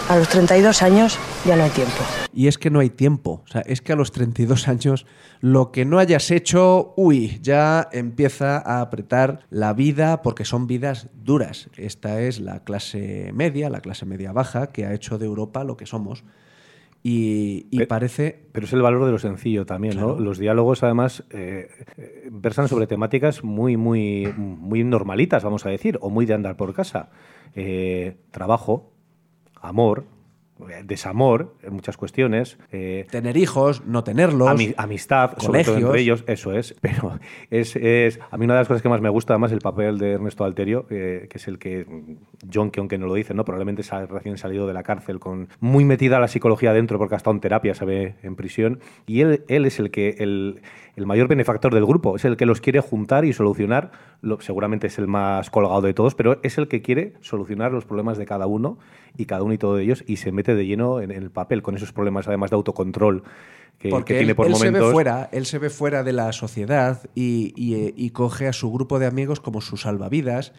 a los 32 años ya no hay tiempo. Y es que no hay tiempo. O sea, es que a los 32 años lo que no hayas hecho, uy, ya empieza a apretar la vida porque son vidas duras. Esta es la clase media, la clase media baja, que ha hecho de Europa lo que somos. Y, parece... Pero es el valor de lo sencillo también, ¿no? Los diálogos, además, eh, eh, versan sobre temáticas muy, muy, muy normalitas, vamos a decir, o muy de andar por casa. Eh, trabajo, amor, desamor en muchas cuestiones. eh, Tener hijos, no tenerlos. Ami- amistad, sobre todo entre ellos, eso es. Pero es, es- a mí una de las cosas que más me gusta, además, el papel de Ernesto Alterio, eh, que es el que John, que aunque no lo dice, ¿no? probablemente sa- recién salido de la cárcel, con muy metida la psicología dentro, porque ha estado en terapia, sabe, en prisión. Y él, él es el que el, el mayor benefactor del grupo, es el que los quiere juntar y solucionar. Lo, seguramente es el más colgado de todos, pero es el que quiere solucionar los problemas de cada uno y cada uno y todo de ellos y se mete de lleno en, en el papel con esos problemas, además de autocontrol que, Porque que tiene él, por él se momentos. ve fuera, él se ve fuera de la sociedad y, y, eh, y coge a su grupo de amigos como su salvavidas.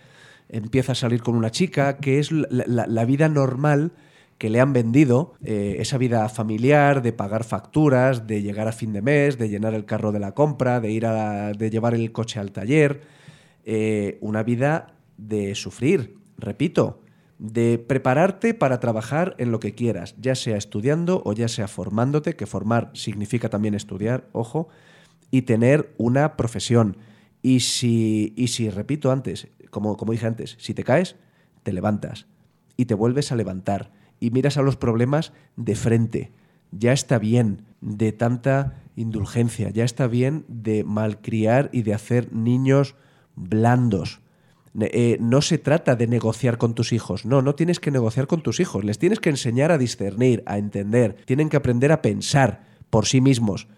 Empieza a salir con una chica que es la, la- la vida normal que le han vendido, eh, esa vida familiar, de pagar facturas, de llegar a fin de mes, de llenar el carro de la compra, de ir a, de llevar el coche al taller, eh, una vida de sufrir, repito, de prepararte para trabajar en lo que quieras, ya sea estudiando o ya sea formándote, que formar significa también estudiar, ojo, y tener una profesión. Y si, y si repito antes, como, como dije antes, si te caes, te levantas y te vuelves a levantar y miras a los problemas de frente. Ya está bien de tanta indulgencia, ya está bien de malcriar y de hacer niños blandos. Eh, no se trata de negociar con tus hijos, no, no tienes que negociar con tus hijos, les tienes que enseñar a discernir, a entender, tienen que aprender a pensar por sí mismos.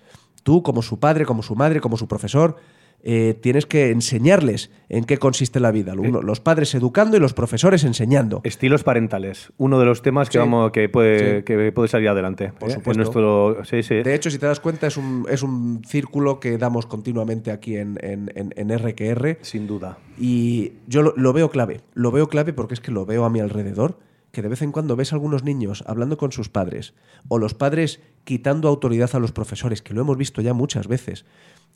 Tú, como su padre, como su madre, como su profesor, eh, tienes que enseñarles en qué consiste la vida. Uno- los padres educando y los profesores enseñando. Estilos parentales, uno de los temas que Sí. vamos que puede, Sí. que puede salir adelante. Por ¿eh? En supuesto. nuestro, sí, sí. De hecho, si te das cuenta, es un, es un círculo que damos continuamente aquí en, en, en- en RQR. Sin duda. Y yo lo, lo veo clave. Lo veo clave porque es que lo veo a mi alrededor. Que de vez en cuando ves a algunos niños hablando con sus padres. O los padres quitando autoridad a los profesores, que lo hemos visto ya muchas veces.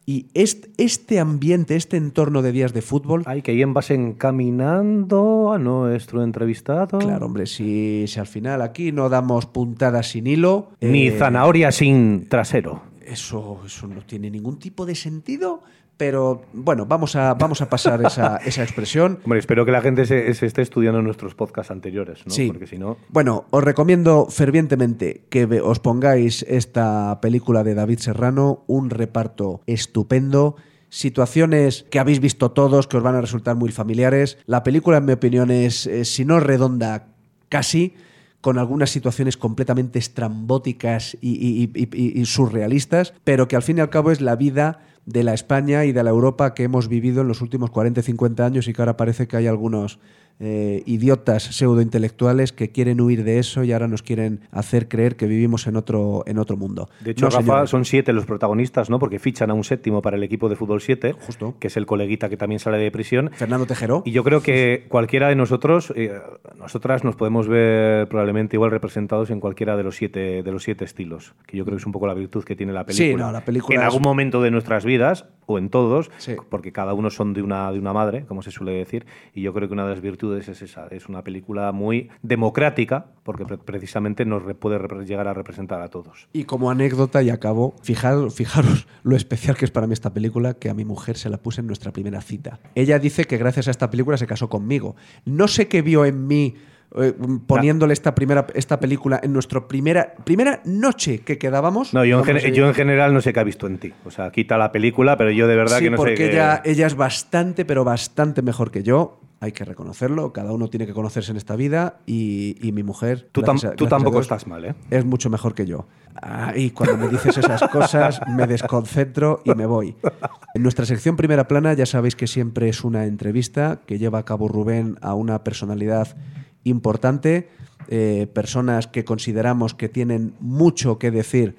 Y est- este ambiente, este entorno de días de fútbol. Hay que ir vas encaminando a nuestro entrevistado. Claro, hombre, si, si al final aquí no damos puntadas sin hilo. Ni eh, zanahoria sin trasero. Eso, eso no tiene ningún tipo de sentido. Pero bueno, vamos a, vamos a pasar esa, esa expresión. Hombre, espero que la gente se, se esté estudiando nuestros podcasts anteriores, ¿no? Sí. Porque si no. Bueno, os recomiendo fervientemente que os pongáis esta película de David Serrano, un reparto estupendo, situaciones que habéis visto todos, que os van a resultar muy familiares. La película, en mi opinión, es, eh, si no redonda, casi con algunas situaciones completamente estrambóticas y, y- y- y- y surrealistas, pero que al fin y al cabo es la vida de la España y de la Europa que hemos vivido en los últimos 40 y 50 años y que ahora parece que hay algunos eh, idiotas pseudointelectuales que quieren huir de eso y ahora nos quieren hacer creer que vivimos en otro, en otro mundo. De hecho, No, Rafa, son siete los protagonistas, ¿no? Porque fichan a un séptimo para el equipo de fútbol 7, Justo. que es el coleguita que también sale de prisión. Fernando Tejero. Y yo creo que cualquiera de nosotros, eh, nosotras nos podemos ver probablemente igual representados en cualquiera de los siete de los siete estilos, que yo creo que es un poco la virtud que tiene la película. Sí, no, la película en es- algún momento de nuestras vidas o en todos, Sí. porque cada uno son de una de una madre, como se suele decir, y yo creo que una de las virtudes es esa, es una película muy democrática, porque pre- precisamente nos puede llegar a representar a todos. Y como anécdota, y acabo, fijaros, fijaros lo especial que es para mí esta película, que a mi mujer se la puse en nuestra primera cita. Ella dice que gracias a esta película se casó conmigo. No sé qué vio en mí eh, poniéndole esta, primera, esta película en nuestra primera, primera noche que quedábamos. No, yo en, yo en general no sé qué ha visto en ti. O sea, quita la película, pero yo de verdad sí, que no sé porque ella, ella es bastante, pero bastante mejor que yo. Hay que reconocerlo. Cada uno tiene que conocerse en esta vida. Y, y mi mujer. Tú, tam- a- tú tampoco Dios, estás mal, ¿eh? es mucho mejor que yo. Ah, y cuando me dices esas cosas, me desconcentro y me voy. En nuestra sección primera plana, ya sabéis que siempre es una entrevista que lleva a cabo Rubén a una personalidad importante, eh, personas que consideramos que tienen mucho que decir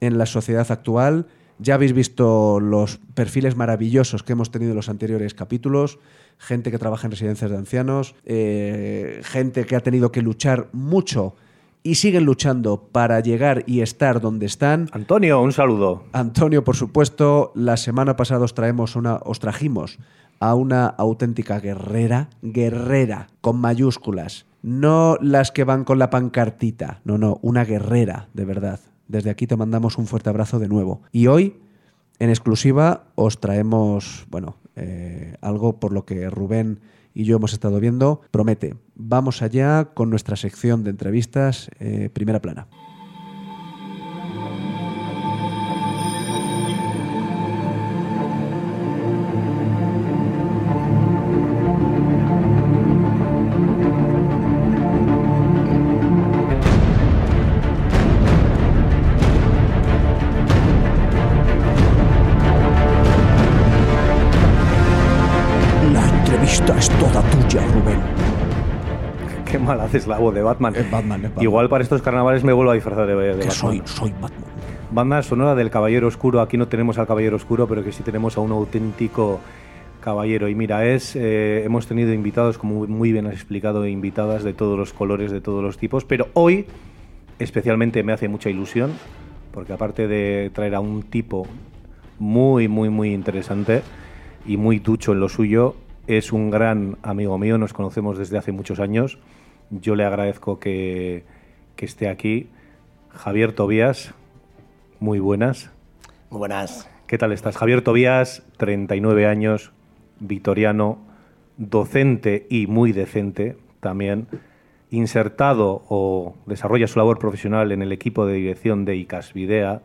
en la sociedad actual. Ya habéis visto los perfiles maravillosos que hemos tenido en los anteriores capítulos, gente que trabaja en residencias de ancianos, eh, gente que ha tenido que luchar mucho y siguen luchando para llegar y estar donde están. Antonio, un saludo. Antonio, por supuesto, la semana pasada os traemos una, os trajimos a una auténtica guerrera, guerrera, con mayúsculas. No las que van con la pancartita, no, no, una guerrera, de verdad. Desde aquí te mandamos un fuerte abrazo de nuevo. Y hoy, en exclusiva, os traemos, bueno, eh, algo por lo que Rubén y yo hemos estado viendo. Promete, vamos allá con nuestra sección de entrevistas, eh, primera plana. Mal haces la voz de Batman. Es Batman, es Batman. Igual para estos carnavales me vuelvo a disfrazar de, de Que Batman. soy, soy Batman. Banda sonora del Caballero Oscuro. Aquí no tenemos al Caballero Oscuro, pero que sí tenemos a un auténtico caballero. Y mira, es eh, hemos tenido invitados, como muy bien has explicado, invitadas de todos los colores, de todos los tipos. Pero hoy, especialmente, me hace mucha ilusión, porque aparte de traer a un tipo muy, muy, muy interesante y muy ducho en lo suyo, es un gran amigo mío. Nos conocemos desde hace muchos años. Yo le agradezco que, que esté aquí. Javier Tobías, muy buenas. Muy buenas. ¿Qué tal estás? Javier Tobías, 39 años, vitoriano, docente y muy decente también, insertado o desarrolla su labor profesional en el equipo de dirección de ICAS Videa,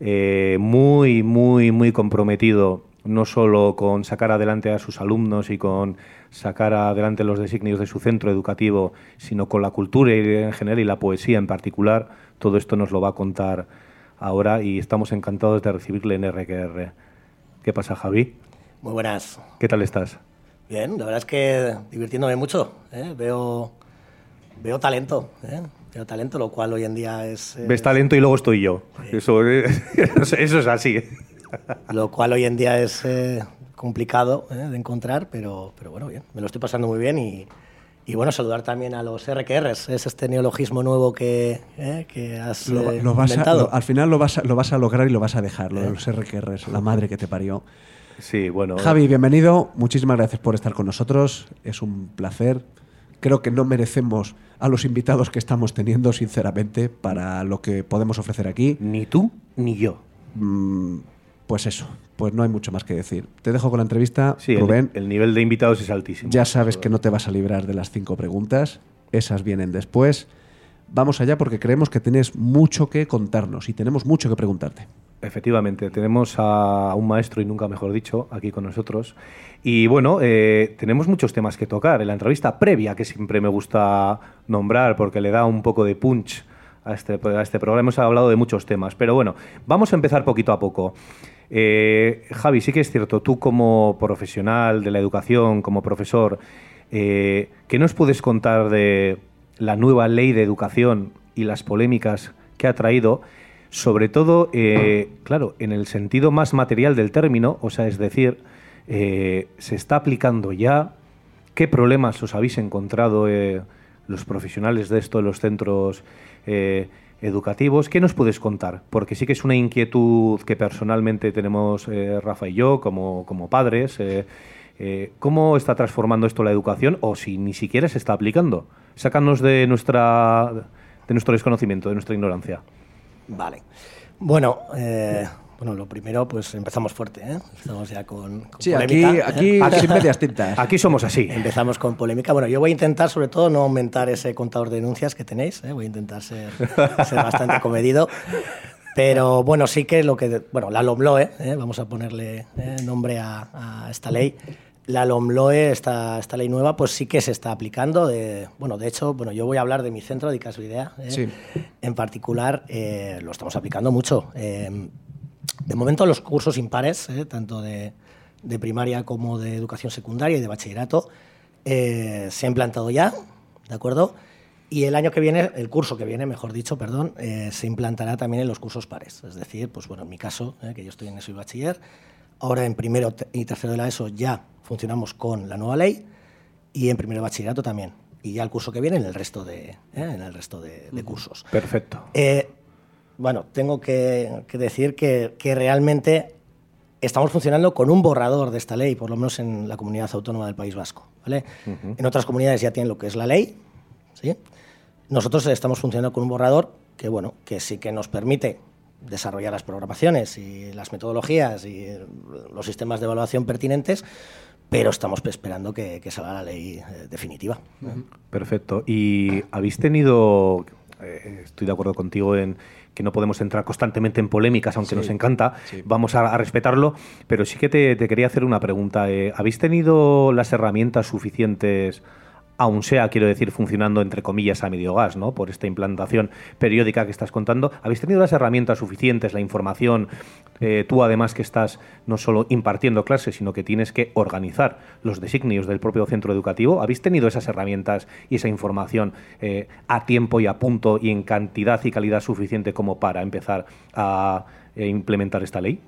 eh, muy, muy, muy comprometido no solo con sacar adelante a sus alumnos y con sacar adelante los designios de su centro educativo, sino con la cultura en general y la poesía en particular. Todo esto nos lo va a contar ahora y estamos encantados de recibirle en RQR. ¿Qué pasa, Javi? Muy buenas. ¿Qué tal estás? Bien, la verdad es que divirtiéndome mucho. ¿eh? Veo, veo talento. ¿eh? Veo talento, lo cual hoy en día es. eh, Ves talento y luego estoy yo. Eso, eso es así. Lo cual hoy en día es eh, complicado ¿eh? de encontrar, pero, pero bueno, bien. Me lo estoy pasando muy bien y, y bueno, saludar también a los RQRs. Es este neologismo nuevo que, ¿eh? que has Lo, eh, lo vas a- inventado. lo- al final lo vas, a, lo vas a lograr y lo vas a dejar, lo de los RQRs, la madre que te parió. Sí, bueno. Javi, bienvenido. Muchísimas gracias por estar con nosotros. Es un placer. Creo que no merecemos a los invitados que estamos teniendo, sinceramente, para lo que podemos ofrecer aquí. Ni tú ni yo. Mm, Pues eso, pues no hay mucho más que decir. Te dejo con la entrevista, Sí, el, Rubén. el nivel de invitados es altísimo. Ya sabes que no te vas a librar de las cinco preguntas. Esas vienen después. Vamos allá porque creemos que tienes mucho que contarnos y tenemos mucho que preguntarte. Efectivamente, tenemos a un maestro, y nunca mejor dicho, aquí con nosotros. Y bueno, eh, tenemos muchos temas que tocar. En la entrevista previa, que siempre me gusta nombrar porque le da un poco de punch a este, a este programa, hemos hablado de muchos temas. Pero bueno, vamos a empezar poquito a poco. Eh, Javi, sí que es cierto, tú como profesional de la educación, como profesor, eh, ¿qué nos puedes contar de la nueva ley de educación y las polémicas que ha traído? Sobre todo, eh, claro, en el sentido más material del término, o sea, es decir, eh, se está aplicando ya. ¿Qué problemas os habéis encontrado eh, los profesionales de esto, los centros educativos? ¿Qué nos puedes contar? Porque sí que es una inquietud que personalmente tenemos eh, Rafa y yo como, como padres. eh, eh, ¿Cómo está transformando esto la educación o si ni siquiera se está aplicando? Sácanos de, nuestra, de nuestro desconocimiento, de nuestra ignorancia. Vale. Bueno, bueno, lo primero, pues empezamos fuerte, ¿eh? Empezamos ya con, con Sí, polémica, aquí, ¿eh? aquí sin medias tintas. Aquí somos así. Empezamos con polémica. Bueno, yo voy a intentar, sobre todo, no aumentar ese contador de denuncias que tenéis. ¿eh? Voy a intentar ser, ser bastante comedido. Pero bueno, sí que lo que. Bueno, la LOMLOE, ¿eh? vamos a ponerle nombre a, a esta ley. La LOMLOE, esta, esta ley nueva, pues sí que se está aplicando. De, bueno, de hecho, bueno, yo voy a hablar de mi centro de Icasvidea. ¿eh? Sí. En particular, eh, lo estamos aplicando mucho. Eh, de momento, los cursos impares, ¿eh? tanto de, de primaria como de educación secundaria y de bachillerato, eh, se ha implantado ya, ¿de acuerdo? Y el año que viene, el curso que viene, mejor dicho, perdón, eh, se implantará también en los cursos pares. Es decir, pues bueno, en mi caso, que yo estoy en ESO y bachiller, ahora en primero y tercero de la ESO ya funcionamos con la nueva ley y en primero de bachillerato también. Y ya el curso que viene en el resto de, en el resto de, de cursos. Perfecto. Eh, bueno, tengo que, que decir que, que realmente estamos funcionando con un borrador de esta ley, por lo menos en la comunidad autónoma del País Vasco. ¿vale? En otras comunidades ya tienen lo que es la ley. ¿sí? Nosotros estamos funcionando con un borrador que, bueno, que sí que nos permite desarrollar las programaciones y las metodologías y los sistemas de evaluación pertinentes, pero estamos esperando que, que salga la ley eh, definitiva. Perfecto. ¿Y habéis tenido, eh, estoy de acuerdo contigo en que no podemos entrar constantemente en polémicas, aunque Sí, nos encanta, sí. vamos a, a respetarlo, pero sí que te, te quería hacer una pregunta. eh, ¿Habéis tenido las herramientas suficientes? Aun sea, quiero decir, funcionando entre comillas a medio gas, ¿no? Por esta implantación periódica que estás contando. ¿Habéis tenido las herramientas suficientes, la información? eh, tú, además, que estás no solo impartiendo clases, sino que tienes que organizar los designios del propio centro educativo. ¿Habéis tenido esas herramientas y esa información eh, a tiempo y a punto y en cantidad y calidad suficiente como para empezar a eh, implementar esta ley?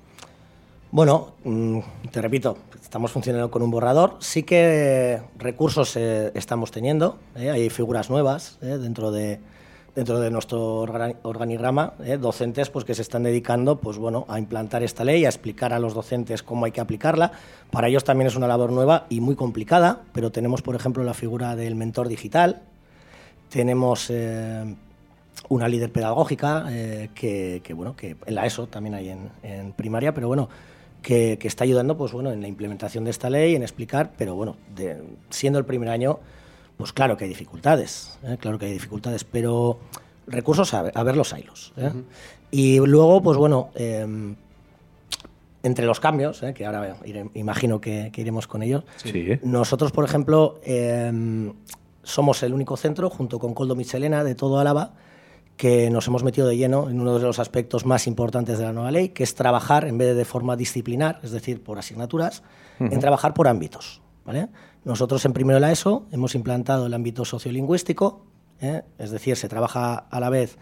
Bueno, mm, te repito, estamos funcionando con un borrador. Sí que recursos eh, estamos teniendo. eh, Hay figuras nuevas eh, dentro de dentro de nuestro orga- organigrama, docentes pues que se están dedicando pues bueno a implantar esta ley, a explicar a los docentes cómo hay que aplicarla. Para ellos también es una labor nueva y muy complicada, pero tenemos por ejemplo la figura del mentor digital, tenemos una líder pedagógica que, que, bueno que en la ESO también hay en, en primaria, pero bueno que, que está ayudando pues bueno en la implementación de esta ley, en explicar, pero bueno de- siendo el primer año pues claro que hay dificultades, ¿eh? claro que hay dificultades, pero recursos a, a ver los hilos. ¿eh? Y luego pues bueno em, entre los cambios, ¿eh? que ahora iré- imagino que, que iremos con ellos, Sí. nosotros, por ejemplo, em, somos el único centro, junto con Coldo Michelena, de todo Álava, que nos hemos metido de lleno en uno de los aspectos más importantes de la nueva ley, que es trabajar, en vez de de forma disciplinar, es decir, por asignaturas, en trabajar por ámbitos. ¿vale? Nosotros en primero la ESO hemos implantado el ámbito sociolingüístico, ¿eh? es decir, se trabaja a la vez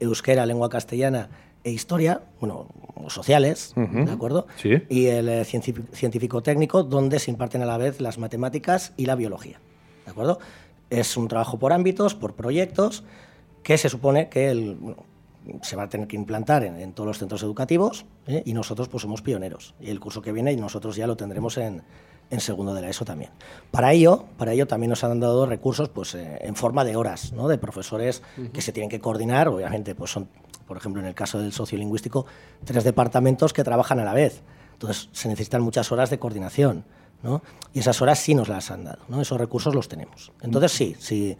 euskera, lengua castellana e historia, bueno, sociales, ¿de acuerdo? Sí. Y el eh, científico-técnico, donde se imparten a la vez las matemáticas y la biología, ¿de acuerdo? Es un trabajo por ámbitos, por proyectos, que se supone que el, bueno, se va a tener que implantar en, en todos los centros educativos ¿eh? y nosotros pues somos pioneros. Y el curso que viene y nosotros ya lo tendremos en, en segundo de la ESO también. Para ello, para ello también nos han dado recursos pues, eh, en forma de horas, ¿no? de profesores que se tienen que coordinar, obviamente pues son, por ejemplo, en el caso del sociolingüístico, tres departamentos que trabajan a la vez. Entonces se necesitan muchas horas de coordinación. ¿no? Y esas horas sí nos las han dado, ¿no? esos recursos los tenemos. Entonces sí, sí.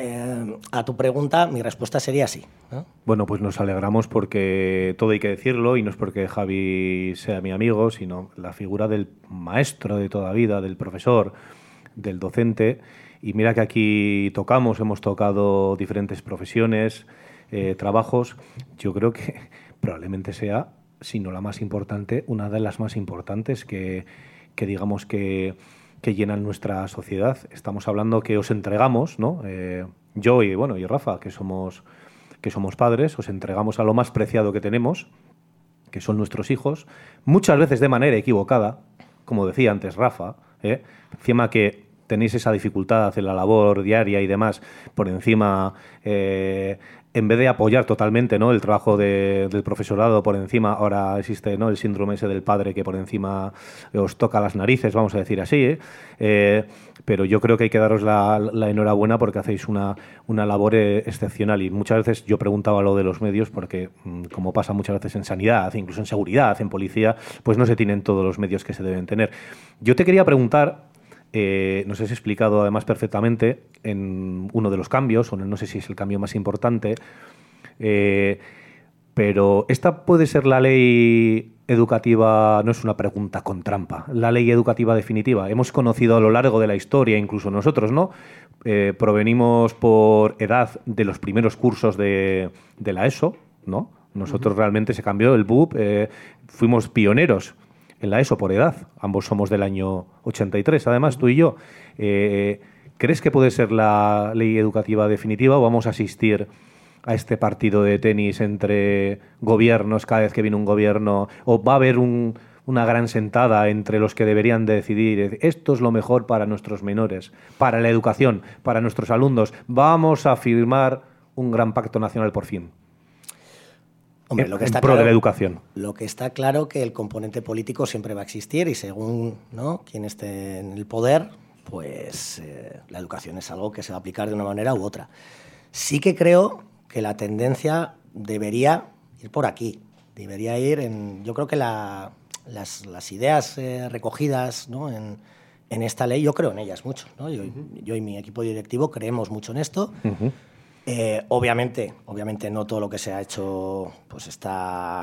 Eh, a tu pregunta, mi respuesta sería sí. ¿no? Bueno, pues nos alegramos porque todo hay que decirlo y no es porque Javi sea mi amigo, sino la figura del maestro de toda vida, del profesor, del docente. Y mira que aquí tocamos, hemos tocado diferentes profesiones, eh, trabajos. Yo creo que probablemente sea, si no la más importante, una de las más importantes que, que digamos que, que llenan nuestra sociedad. Estamos hablando que os entregamos, ¿no? Eh, yo y bueno y Rafa, que somos que somos padres, os entregamos a lo más preciado que tenemos, que son nuestros hijos, muchas veces de manera equivocada, como decía antes Rafa, ¿eh? encima que tenéis esa dificultad en la labor diaria y demás, por encima, eh, en vez de apoyar totalmente ¿no? el trabajo de- del profesorado, por encima, ahora existe ¿no? el síndrome ese del padre que por encima os toca las narices, vamos a decir así, ¿eh? Eh, pero yo creo que hay que daros la, enhorabuena porque hacéis una, una labor eh, excepcional y muchas veces yo preguntaba lo de los medios porque mm, como pasa muchas veces en sanidad, incluso en seguridad, en policía, pues no se tienen todos los medios que se deben tener. Yo te quería preguntar, eh, nos has explicado además perfectamente en uno de los cambios, o no sé si es el cambio más importante, eh, pero esta puede ser la ley educativa, no es una pregunta con trampa, la ley educativa definitiva. Hemos conocido a lo largo de la historia, incluso nosotros, ¿no? Eh, provenimos por edad de los primeros cursos de, de la ESO, ¿no? Nosotros realmente se cambió el BUP, eh, fuimos pioneros en la ESO por edad. Ambos somos del año 83, además, tú y yo. Eh, ¿Crees que puede ser la ley educativa definitiva o vamos a asistir a este partido de tenis entre gobiernos cada vez que viene un gobierno? ¿O va a haber un- una gran sentada entre los que deberían de decidir esto es lo mejor para nuestros menores, para la educación, para nuestros alumnos? Vamos a firmar un gran pacto nacional por fin. Hombre, lo que en está pro de claro, la educación. Lo que está claro que el componente político siempre va a existir y según ¿no? quien esté en el poder, pues eh, la educación es algo que se va a aplicar de una manera u otra. Sí que creo que la tendencia debería ir por aquí, debería ir en, yo creo que la- las, las ideas eh, recogidas ¿no? en, en esta ley, yo creo en ellas mucho, ¿no? yo, yo y mi equipo directivo creemos mucho en esto. Eh, obviamente, obviamente no todo lo que se ha hecho pues está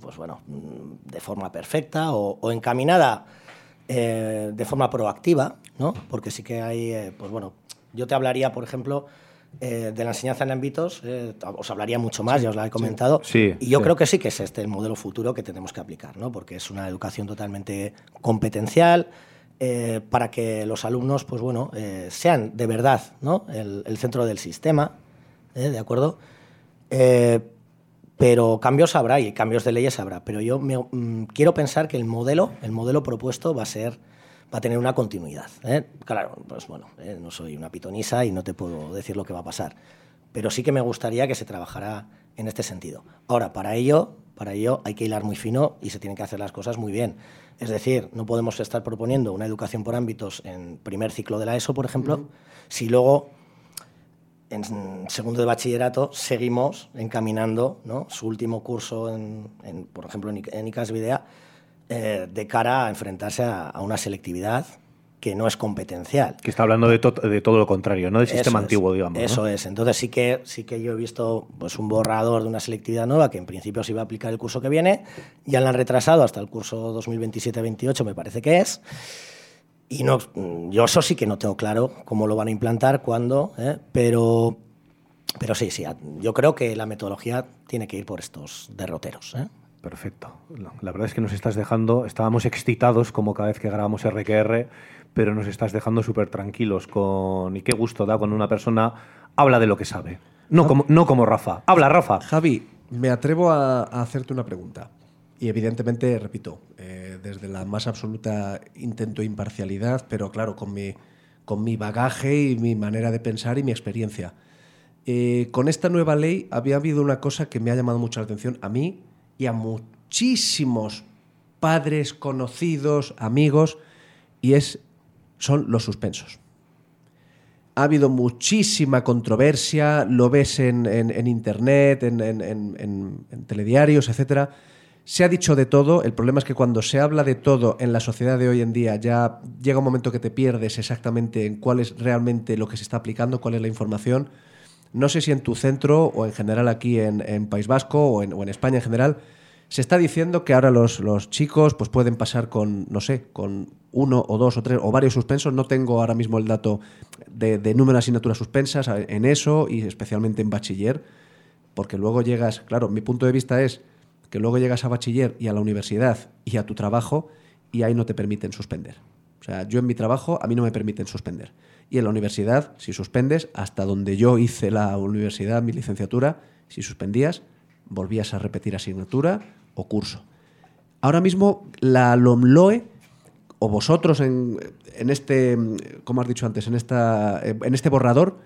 pues bueno, de forma perfecta o, o encaminada eh, de forma proactiva, ¿no? Porque sí que hay, eh, pues bueno, yo te hablaría, por ejemplo, eh, de la enseñanza en ámbitos, eh, os hablaría mucho más, ya os lo he comentado, Sí, y yo sí. creo que sí que es este el modelo futuro que tenemos que aplicar, ¿no? Porque es una educación totalmente competencial, eh, para que los alumnos, pues bueno, eh, sean de verdad, ¿no? El, el centro del sistema, ¿eh? ¿de acuerdo? Eh, pero cambios habrá y cambios de leyes habrá. Pero yo me- mm, quiero pensar que el modelo, el modelo propuesto va a ser, va a tener una continuidad. ¿eh? Claro, pues bueno, eh, no soy una pitonisa y no te puedo decir lo que va a pasar. Pero sí que me gustaría que se trabajara en este sentido. Ahora, para ello, para ello hay que hilar muy fino y se tienen que hacer las cosas muy bien. Es decir, no podemos estar proponiendo una educación por ámbitos en primer ciclo de la ESO, por ejemplo, si luego en segundo de bachillerato seguimos encaminando ¿no? su último curso, en, en, por ejemplo, en, ICAS Videa, eh, de cara a enfrentarse a, a una selectividad que no es competencial. Que está hablando de, to- de todo lo contrario, no del sistema Eso es, antiguo, digamos. ¿no? Eso es. Entonces sí que sí que yo he visto pues un borrador de una selectividad nueva que en principio se iba a aplicar el curso que viene. Ya la han retrasado hasta el curso 2027-28, me parece que es. Y no, yo eso sí que no tengo claro cómo lo van a implantar, cuándo, ¿eh? pero pero sí, sí, yo creo que la metodología tiene que ir por estos derroteros. ¿eh? Perfecto. La la verdad es que nos estás dejando, estábamos excitados como cada vez que grabamos RQR, pero nos estás dejando súper tranquilos con... Y qué gusto da cuando una persona habla de lo que sabe. No como, no como Rafa. Habla, Rafa. Javi, me atrevo a, a hacerte una pregunta. Y evidentemente, repito, eh, desde la más absoluta intento imparcialidad, pero claro, con mi, con mi bagaje y mi manera de pensar y mi experiencia. Eh, con esta nueva ley había habido una cosa que me ha llamado mucho la atención a mí y a muchísimos padres, conocidos, amigos, y es, son los suspensos. Ha habido muchísima controversia, lo ves en, en- en internet, en, en- telediarios, etc. Se ha dicho de todo. El problema es que cuando se habla de todo en la sociedad de hoy en día, ya llega un momento que te pierdes exactamente en cuál es realmente lo que se está aplicando, cuál es la información. No sé si en tu centro o en general aquí en, País Vasco o en, España en general, se está diciendo que ahora los, chicos pues pueden pasar con, no sé, con uno o dos o tres o varios suspensos. No tengo ahora mismo el dato de, de número de asignaturas suspensas a- en eso y especialmente en bachiller, porque luego llegas, claro, mi punto de vista es que luego llegas a bachiller y a la universidad y a tu trabajo y ahí no te permiten suspender. O sea, yo en mi trabajo a mí no me permiten suspender. Y en la universidad, si suspendes, hasta donde yo hice la universidad, mi licenciatura, si suspendías, volvías a repetir asignatura o curso. Ahora mismo la LOMLOE, o vosotros en, en este, como has dicho antes, en, esta, en este borrador,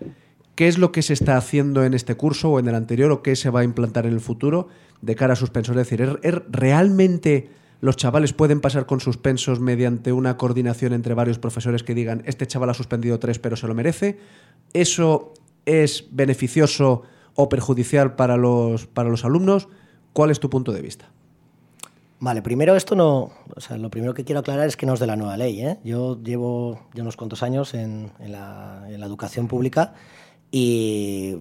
¿qué es lo que se está haciendo en este curso o en el anterior o qué se va a implantar en el futuro de cara a suspensos? Es decir, ¿er- er- ¿realmente los chavales pueden pasar con suspensos mediante una coordinación entre varios profesores que digan, este chaval ha suspendido tres pero se lo merece? ¿Eso es beneficioso o perjudicial para los, para los alumnos? ¿Cuál es tu punto de vista? Vale, primero esto no, o sea, lo primero que quiero aclarar es que no es de la nueva ley. ¿eh? Yo llevo ya unos cuantos años en, en la, en la educación pública y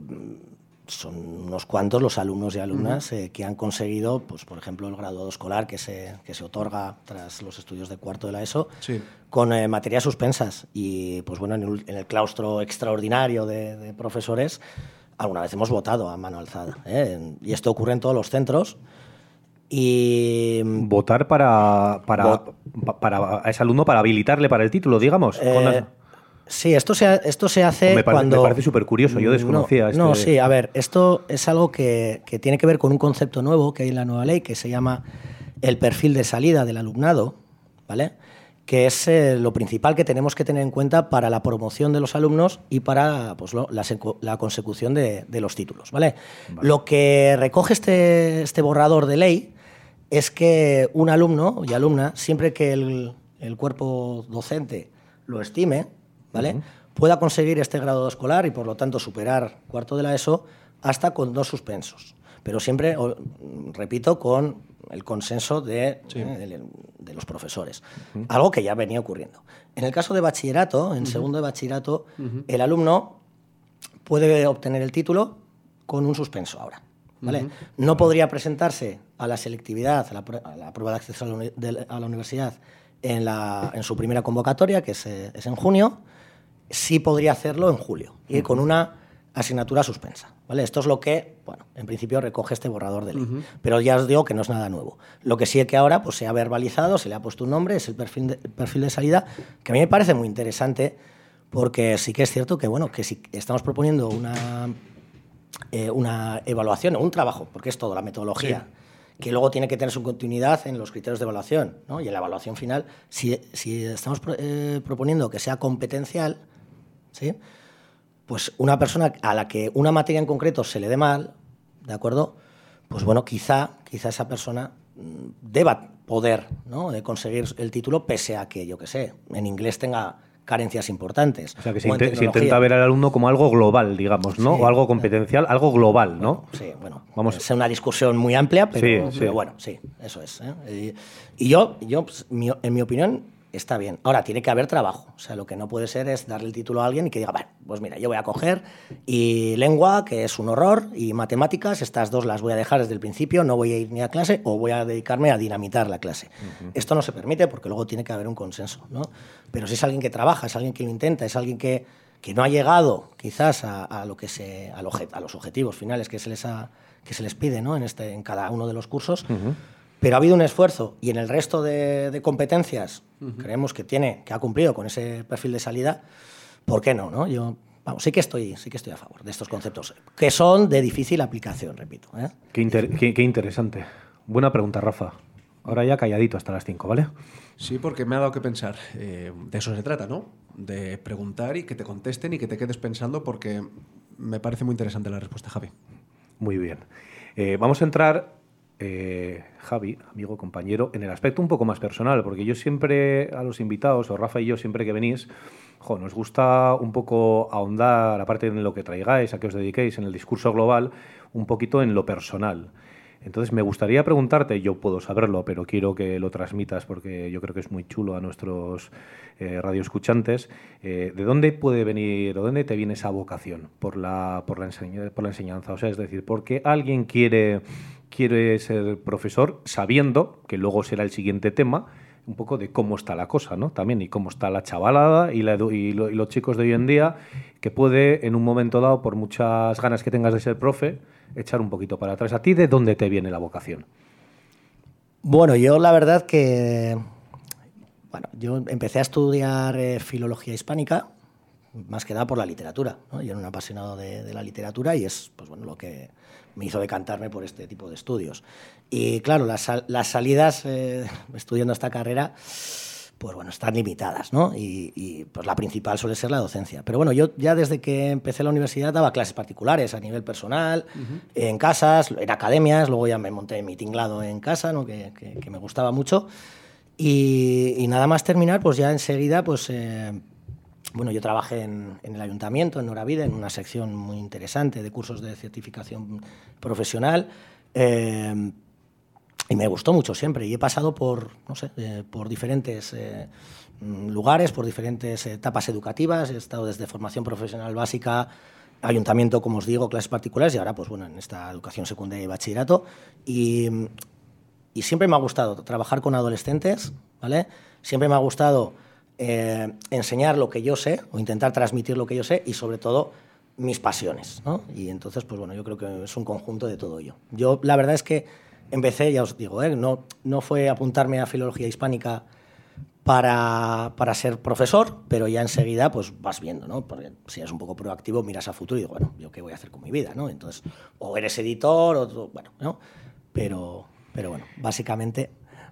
son unos cuantos los alumnos y alumnas eh, que han conseguido, pues, por ejemplo, el graduado escolar que se, que se otorga tras los estudios de cuarto de la ESO, Sí. con eh, materias suspensas. Y pues bueno, en el, en el claustro extraordinario de, de profesores, alguna vez hemos votado a mano alzada. ¿eh? Y esto ocurre en todos los centros. Y Votar para, para, pa- para a ese alumno para habilitarle para el título, digamos. Eh, Con las- Sí, esto se, ha- esto se hace Me cuando... me parece supercurioso, yo No, desconocía No, este- sí, a ver, esto es algo que, que tiene que ver con un concepto nuevo que hay en la nueva ley que se llama el perfil de salida del alumnado, ¿vale? Que es eh, lo principal que tenemos que tener en cuenta para la promoción de los alumnos y para pues, lo- la, secu- la consecución de, de los títulos, ¿vale? Lo que recoge este, este borrador de ley es que un alumno y alumna, siempre que el, el cuerpo docente lo estime, ¿vale? pueda conseguir este grado escolar y por lo tanto superar cuarto de la ESO hasta con dos suspensos. Pero siempre, repito, con el consenso de, eh, de- de los profesores. Algo que ya venía ocurriendo. En el caso de bachillerato, en segundo de bachillerato, el alumno puede obtener el título con un suspenso ahora. ¿vale? No podría presentarse a la selectividad, a la, a la prueba de acceso a la, uni- de- a la universidad en, la- en su primera convocatoria, que es, eh, es en junio, sí podría hacerlo en julio y con una asignatura suspensa. ¿vale? Esto es lo que, bueno, en principio recoge este borrador de ley. Pero ya os digo que no es nada nuevo. Lo que sí es que ahora pues, se ha verbalizado, se le ha puesto un nombre, es el perfil de, el perfil de salida, que a mí me parece muy interesante porque sí que es cierto que, bueno, que si estamos proponiendo una, eh, una evaluación o un trabajo, porque es todo, la metodología, que luego tiene que tener su continuidad en los criterios de evaluación ¿no? y en la evaluación final. Si, si estamos pro- eh, proponiendo que sea competencial, ¿sí? pues una persona a la que una materia en concreto se le dé mal, ¿de acuerdo? Pues bueno, quizá, quizá esa persona mm, deba poder ¿no? de conseguir el título pese a que, yo qué sé, en inglés tenga carencias importantes. o sea, que se, inte- intenta ver al alumno como algo global, digamos, ¿no? Sí. O algo competencial, algo global, ¿no? Sí, bueno, Vamos. es una discusión muy amplia, pero, Sí, sí. pero bueno, sí, eso es. ¿eh? Y, y yo, yo pues, mi- en mi opinión, está bien. Ahora, tiene que haber trabajo. O sea, lo que no puede ser es darle el título a alguien y que diga, bueno, pues mira, yo voy a coger y lengua, que es un horror, y matemáticas, estas dos las voy a dejar desde el principio, no voy a ir ni a clase o voy a dedicarme a dinamitar la clase. Esto no se permite porque luego tiene que haber un consenso, ¿no? Pero si es alguien que trabaja, es alguien que lo intenta, es alguien que, que no ha llegado quizás a, a lo que se, a los objetivos finales que se les, ha- que se les pide ¿no? en, este, en cada uno de los cursos, pero ha habido un esfuerzo y en el resto de, de competencias creemos que tiene, que ha cumplido con ese perfil de salida, ¿por qué no? no? Yo vamos, sí que estoy, sí que estoy a favor de estos conceptos, que son de difícil aplicación, repito. ¿eh? Qué, inter- qué- qué interesante. Buena pregunta, Rafa. Ahora ya calladito hasta las 5, ¿vale? Sí, porque me ha dado que pensar. Eh, de eso se trata, ¿no? De preguntar y que te contesten y que te quedes pensando porque me parece muy interesante la respuesta, Javi. Muy bien. Eh, vamos a entrar, eh, Javi, amigo, compañero, en el aspecto un poco más personal, porque yo siempre a los invitados, o Rafa y yo, siempre que venís, nos gusta un poco ahondar, aparte de lo que traigáis, a qué os dediquéis, en el discurso global, un poquito en lo personal. Entonces me gustaría preguntarte, yo puedo saberlo, pero quiero que lo transmitas porque yo creo que es muy chulo a nuestros eh, radioescuchantes, eh, ¿de dónde puede venir o dónde te viene esa vocación por la, por la, enseña- por la enseñanza? O sea, es decir, ¿por qué alguien quiere, quiere ser profesor sabiendo que luego será el siguiente tema? un poco de cómo está la cosa, ¿no? También y cómo está la chavalada y, los chicos de hoy en día, que puede en un momento dado, por muchas ganas que tengas de ser profe, echar un poquito para atrás. ¿A ti de dónde te viene la vocación? Bueno, yo la verdad que bueno, yo empecé a estudiar eh, filología hispánica, más que nada por la literatura. ¿no? Yo era un apasionado de, de la literatura y es pues, bueno, lo que me hizo decantarme por este tipo de estudios. Y claro, las, las salidas eh, estudiando esta carrera, pues bueno, están limitadas, ¿no? Y, y, pues la principal suele ser la docencia. Pero bueno, yo ya desde que empecé la universidad daba clases particulares a nivel personal, en casas, en academias, luego ya me monté mi tinglado en casa, ¿no? que, que- que me gustaba mucho. Y, y nada más terminar, pues ya enseguida, pues eh, bueno, yo trabajé en, el ayuntamiento, en Noravida, en una sección muy interesante de cursos de certificación profesional. eh, y me gustó mucho siempre. Y he pasado por, no sé, eh, por diferentes eh, lugares, por diferentes etapas educativas. He estado desde formación profesional básica, ayuntamiento, como os digo, clases particulares y ahora, pues bueno, en esta educación secundaria y bachillerato. Y, y siempre me ha gustado trabajar con adolescentes, ¿vale? Siempre me ha gustado eh, enseñar lo que yo sé o intentar transmitir lo que yo sé y sobre todo mis pasiones, ¿no? Y entonces, pues bueno, yo creo que es un conjunto de todo ello. Yo la verdad es que empecé, ya os digo, ¿eh? no, no fue apuntarme a filología hispánica para, para ser profesor, pero ya enseguida pues vas viendo, ¿no? Porque si eres un poco proactivo, miras a futuro y digo, bueno, ¿yo qué voy a hacer con mi vida, no? Entonces, o eres editor, o bueno, ¿no? Pero, pero bueno, básicamente,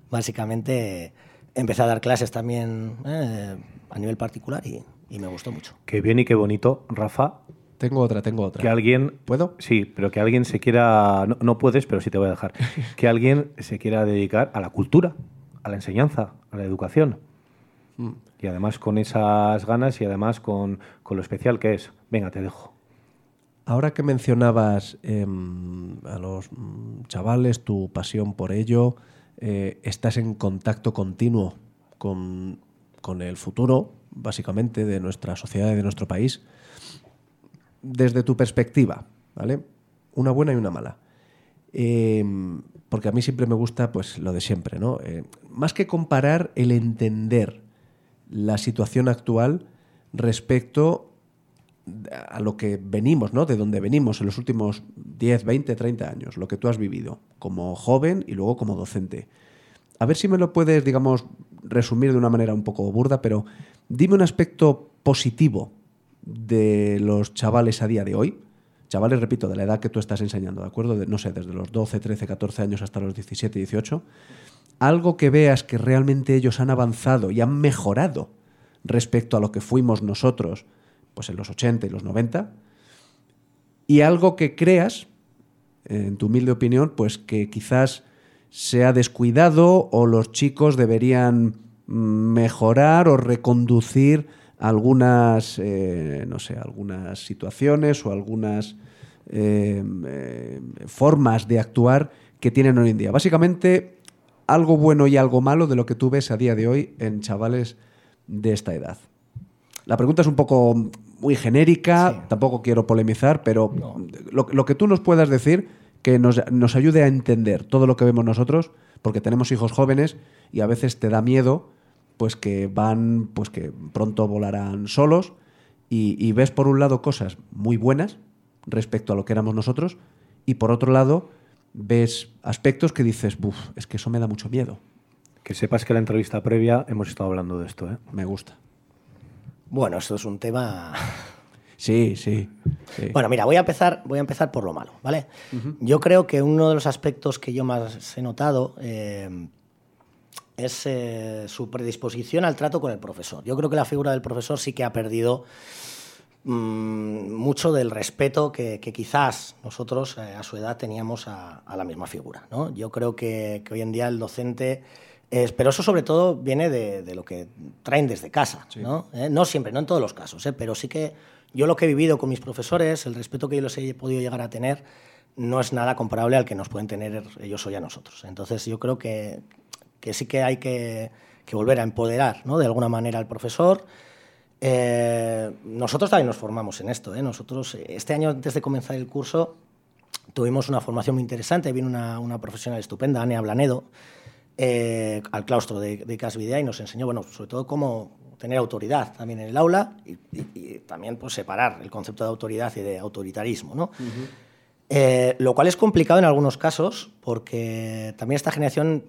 básicamente empecé a dar clases también eh, a nivel particular y, y me gustó mucho. Qué bien y qué bonito, Rafa, Tengo otra, tengo otra. que alguien... ¿Puedo? Sí, pero que alguien se quiera... No, no puedes, pero sí te voy a dejar. Que alguien se quiera dedicar a la cultura, a la enseñanza, a la educación. Mm. Y además con esas ganas y además con, con lo especial que es. Venga, te dejo. Ahora que mencionabas em, a los mm, chavales, tu pasión por ello, eh, estás en contacto continuo con, con el futuro, básicamente, de nuestra sociedad y de nuestro país. Desde tu perspectiva, ¿vale? Una buena y una mala. Em, porque a mí siempre me gusta pues lo de siempre, ¿no? Eh, más que comparar, el entender la situación actual respecto a lo que venimos, ¿no? De donde venimos en los últimos 10, 20, 30 años, lo que tú has vivido como joven y luego como docente. A ver si me lo puedes, digamos, resumir de una manera un poco burda, pero dime un aspecto positivo de los chavales a día de hoy. Chavales, repito, de la edad que tú estás enseñando, ¿de acuerdo? De, no sé, desde los 12, 13, 14 años hasta los 17, 18. Algo que veas que realmente ellos han avanzado y han mejorado respecto a lo que fuimos nosotros pues en los 80 y los 90, y algo que creas, en tu humilde opinión, pues que quizás se ha descuidado o los chicos deberían mejorar o reconducir algunas, eh, no sé, algunas situaciones o algunas eh, eh, formas de actuar que tienen hoy en día. Básicamente, algo bueno y algo malo de lo que tú ves a día de hoy en chavales de esta edad. La pregunta es un poco muy genérica, tampoco quiero polemizar, pero lo, lo que tú nos puedas decir que nos, nos ayude a entender todo lo que vemos nosotros, porque tenemos hijos jóvenes y a veces te da miedo pues que van, pues que pronto volarán solos y, y ves por un lado cosas muy buenas respecto a lo que éramos nosotros y por otro lado ves aspectos que dices, buf, es que eso me da mucho miedo. Que sepas que en la entrevista previa hemos estado hablando de esto, ¿eh? Me gusta. Bueno, esto es un tema. Sí, sí. sí. Bueno, mira, voy a empezar, voy a empezar por lo malo, ¿vale? Yo creo que uno de los aspectos que yo más he notado eh, es eh, su predisposición al trato con el profesor. Yo creo que la figura del profesor sí que ha perdido mm, mucho del respeto que, que quizás nosotros eh, a su edad teníamos a, a la misma figura. ¿no? Yo creo que, que hoy en día el docente es- pero eso sobre todo viene de, de lo que traen desde casa, ¿no? ¿Eh? No siempre, no en todos los casos, ¿eh? pero sí que yo lo que he vivido con mis profesores, el respeto que yo les he podido llegar a tener, no es nada comparable al que nos pueden tener ellos hoy a nosotros. Entonces yo creo que, que sí que hay que, que volver a empoderar ¿no? de alguna manera al profesor. Eh, nosotros también nos formamos en esto. ¿eh? Nosotros, eh, este año, antes de comenzar el curso, tuvimos una formación muy interesante. Vino una, una profesional estupenda, Anea Blanedo, eh, al claustro de, de Casvidea y nos enseñó, bueno, sobre todo cómo tener autoridad también en el aula y, y- y también pues, separar el concepto de autoridad y de autoritarismo. ¿no? Eh, lo cual es complicado en algunos casos porque también esta generación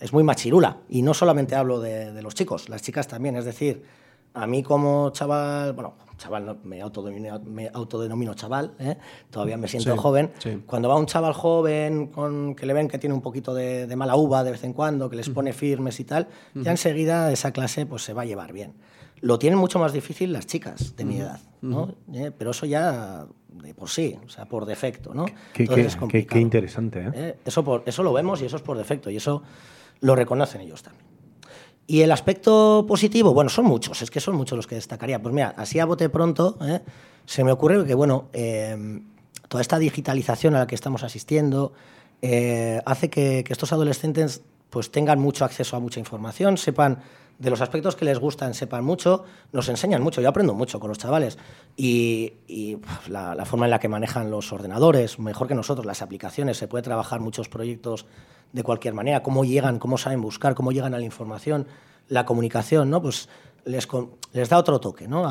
es muy machirula. Y no solamente hablo de, de los chicos, las chicas también. Es decir, a mí como chaval, bueno, chaval, no, me, autodenomino, me autodenomino chaval, ¿eh? todavía me siento Sí, joven. sí. Cuando va un chaval joven con, que le ven que tiene un poquito de, de mala uva de vez en cuando, que les pone firmes y tal, ya enseguida esa clase pues, se va a llevar bien. Lo tienen mucho más difícil las chicas de mi edad, ¿no? Eh, pero eso ya de por sí, o sea, por defecto, ¿no? Qué, Entonces qué- es qué- qué interesante. ¿eh? Eso, por, eso lo vemos y eso es por defecto y eso lo reconocen ellos también. Y el aspecto positivo, bueno, son muchos, es que son muchos los que destacaría. Pues mira, así a bote pronto, ¿eh? se me ocurre que, bueno, eh, toda esta digitalización a la que estamos asistiendo eh, hace que, que estos adolescentes pues tengan mucho acceso a mucha información, sepan de los aspectos que les gustan, sepan mucho, nos enseñan mucho, yo aprendo mucho con los chavales y, la, forma en la que manejan los ordenadores, mejor que nosotros, las aplicaciones, se puede trabajar muchos proyectos de cualquier manera, cómo llegan, cómo saben buscar, cómo llegan a la información, la comunicación, ¿no? Pues les, les da otro toque, ¿no?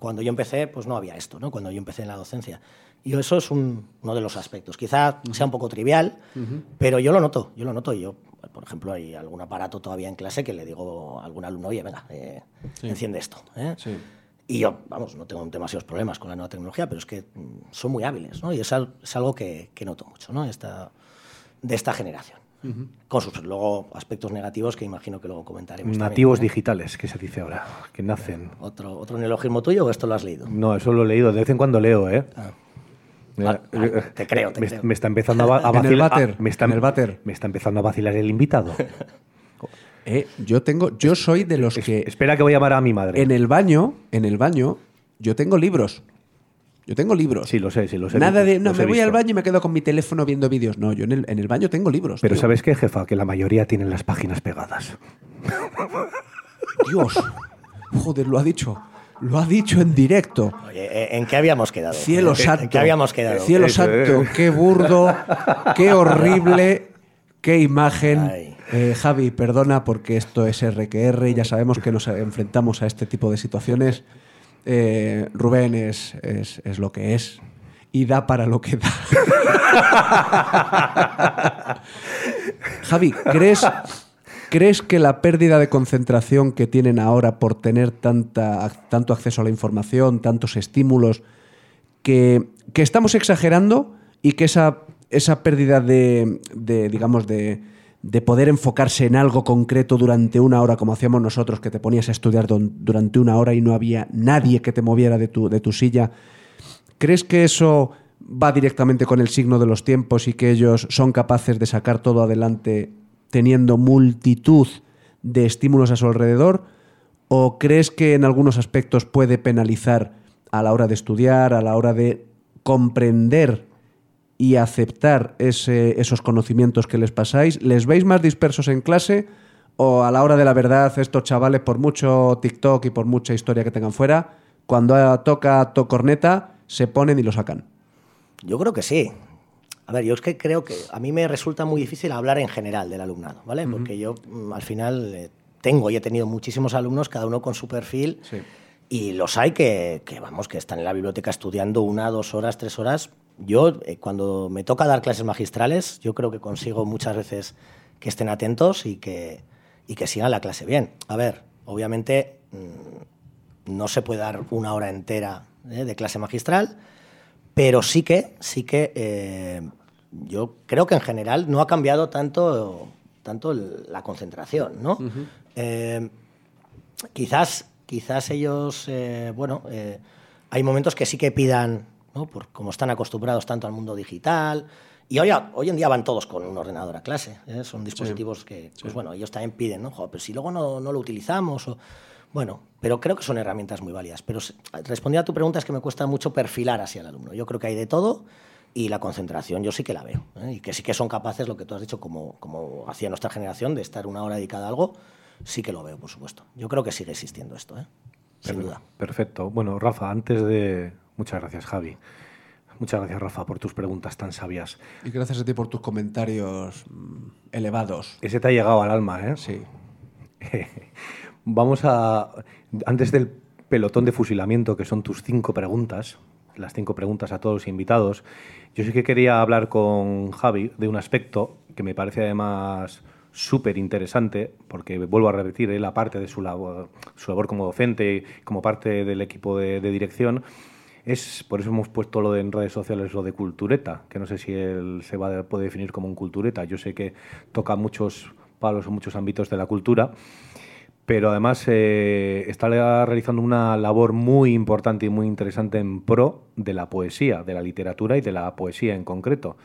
Cuando yo empecé, pues no había esto, ¿no? Cuando yo empecé en la docencia. Y eso es un- uno de los aspectos. Quizá sea un poco trivial, pero yo lo noto, yo lo noto. Yo, por ejemplo, hay algún aparato todavía en clase que le digo a algún alumno, oye, venga, eh, enciende esto. ¿eh? Sí. Y yo, vamos, no tengo demasiados problemas con la nueva tecnología, pero es que mm, son muy hábiles, ¿no? Y es, al- es algo que, que noto mucho, ¿no? Esta, de esta generación. Con sus luego aspectos negativos que imagino que luego comentaremos. también, Nativos ¿no? digitales, que se dice ahora, que nacen. ¿Otro, ¿Otro neologismo tuyo o esto lo has leído? No, eso lo he leído, de vez en cuando leo, ¿eh? Mira, ah, te creo, te me, creo. me está empezando a, va- a En el vacilar. váter, me está, en el váter. Me está empezando a vacilar el invitado. Eh, yo tengo, yo soy de los Es- que Espera que voy a llamar a mi madre. en el baño, en el baño, yo tengo libros. Yo tengo libros. Sí, lo sé, sí, lo sé. Nada de, no, me voy al baño y me quedo con mi teléfono viendo vídeos. No, yo en el, en el baño tengo libros. Pero tío. ¿sabes qué, jefa? Que la mayoría tienen las páginas pegadas. Dios. Joder, lo ha dicho. Lo ha dicho en directo. Oye, ¿en qué habíamos quedado? Cielo ¿En- santo. ¿En qué habíamos quedado? Cielo Eso, santo, eh. qué burdo, qué horrible, qué imagen. Eh, Javi, perdona porque esto es RQR y ya sabemos que nos enfrentamos a este tipo de situaciones. Eh, Rubén es, es, es lo que es y da para lo que da. Javi, ¿crees, ¿crees que la pérdida de concentración que tienen ahora por tener tanta, tanto acceso a la información, tantos estímulos, que, que estamos exagerando y que esa, esa pérdida de, de, digamos, de, de poder enfocarse en algo concreto durante una hora, como hacíamos nosotros, que te ponías a estudiar durante una hora y no había nadie que te moviera de tu, de tu silla, ¿crees que eso va directamente con el signo de los tiempos y que ellos son capaces de sacar todo adelante teniendo multitud de estímulos a su alrededor? ¿O crees que en algunos aspectos puede penalizar a la hora de estudiar, a la hora de comprender y aceptar ese- esos conocimientos que les pasáis? ¿Les veis más dispersos en clase? ¿O a la hora de la verdad, estos chavales, por mucho TikTok y por mucha historia que tengan fuera, cuando toca to corneta, se ponen y lo sacan? Yo creo que sí. A ver, yo es que creo que a mí me resulta muy difícil hablar en general del alumnado, ¿vale? Porque yo mm, al final eh, tengo y he tenido muchísimos alumnos, cada uno con su perfil. Sí. Y los hay que, que, vamos, que están en la biblioteca estudiando una, dos horas, tres horas. Yo, eh, cuando me toca dar clases magistrales, yo creo que consigo muchas veces que estén atentos y que, y que sigan la clase bien. A ver, obviamente mm, no se puede dar una hora entera ¿eh? de clase magistral, pero sí que, sí que eh, yo creo que en general no ha cambiado tanto, tanto la concentración, ¿no? Eh, quizás, quizás ellos, eh, bueno, eh, hay momentos que sí que pidan, ¿no? Por, como están acostumbrados tanto al mundo digital, y hoy, hoy en día van todos con un ordenador a clase, son dispositivos que, pues bueno, ellos también piden, ¿no? Joder, pero si luego no, no lo utilizamos, o, bueno, pero creo que son herramientas muy válidas. Pero respondiendo a tu pregunta es que me cuesta mucho perfilar hacia el alumno. Yo creo que hay de todo y la concentración yo sí que la veo. ¿eh? Y que sí que son capaces, lo que tú has dicho, como, como hacía nuestra generación, de estar una hora dedicada a algo, sí que lo veo, por supuesto. Yo creo que sigue existiendo esto, ¿eh? sin duda. Perfecto. Bueno, Rafa, antes de... Muchas gracias, Javi. Muchas gracias, Rafa, por tus preguntas tan sabias. Y gracias a ti por tus comentarios mm, elevados. Ese te ha llegado al alma, ¿eh? Sí. Vamos a... Antes del pelotón de fusilamiento, que son tus cinco preguntas, las cinco preguntas a todos los invitados, yo sí que quería hablar con Javi de un aspecto que me parece además súper interesante, porque vuelvo a repetir, él aparte de su labor, su labor como docente, como parte del equipo de, dirección, es, por eso hemos puesto lo de en redes sociales, lo de cultureta, que no sé si él se va puede definir como un cultureta. Yo sé que toca muchos palos o muchos ámbitos de la cultura, pero además eh, está realizando una labor muy importante y muy interesante en pro de la poesía, de la literatura y de la poesía en concreto.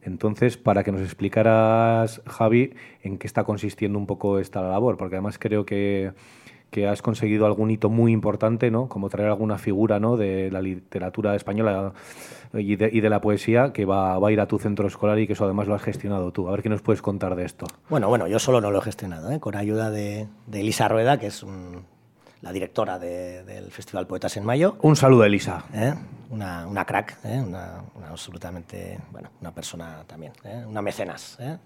Entonces, para que nos explicaras, Javi, en qué está consistiendo un poco esta labor, porque además creo que, que has conseguido algún hito muy importante, ¿no? Como traer alguna figura, ¿no? De la literatura española y de, y de la poesía que va, a ir a tu centro escolar y que eso además lo has gestionado tú. A ver qué nos puedes contar de esto. Bueno, bueno, yo solo no lo he gestionado, ¿eh? con ayuda de, de Elisa Rueda, que es un- la directora de- del Festival Poetas en Mayo. Un saludo, Elisa. ¿eh? Una, una crack, ¿eh? una, una absolutamente, bueno, una persona también, ¿eh? una mecenas. ¿eh?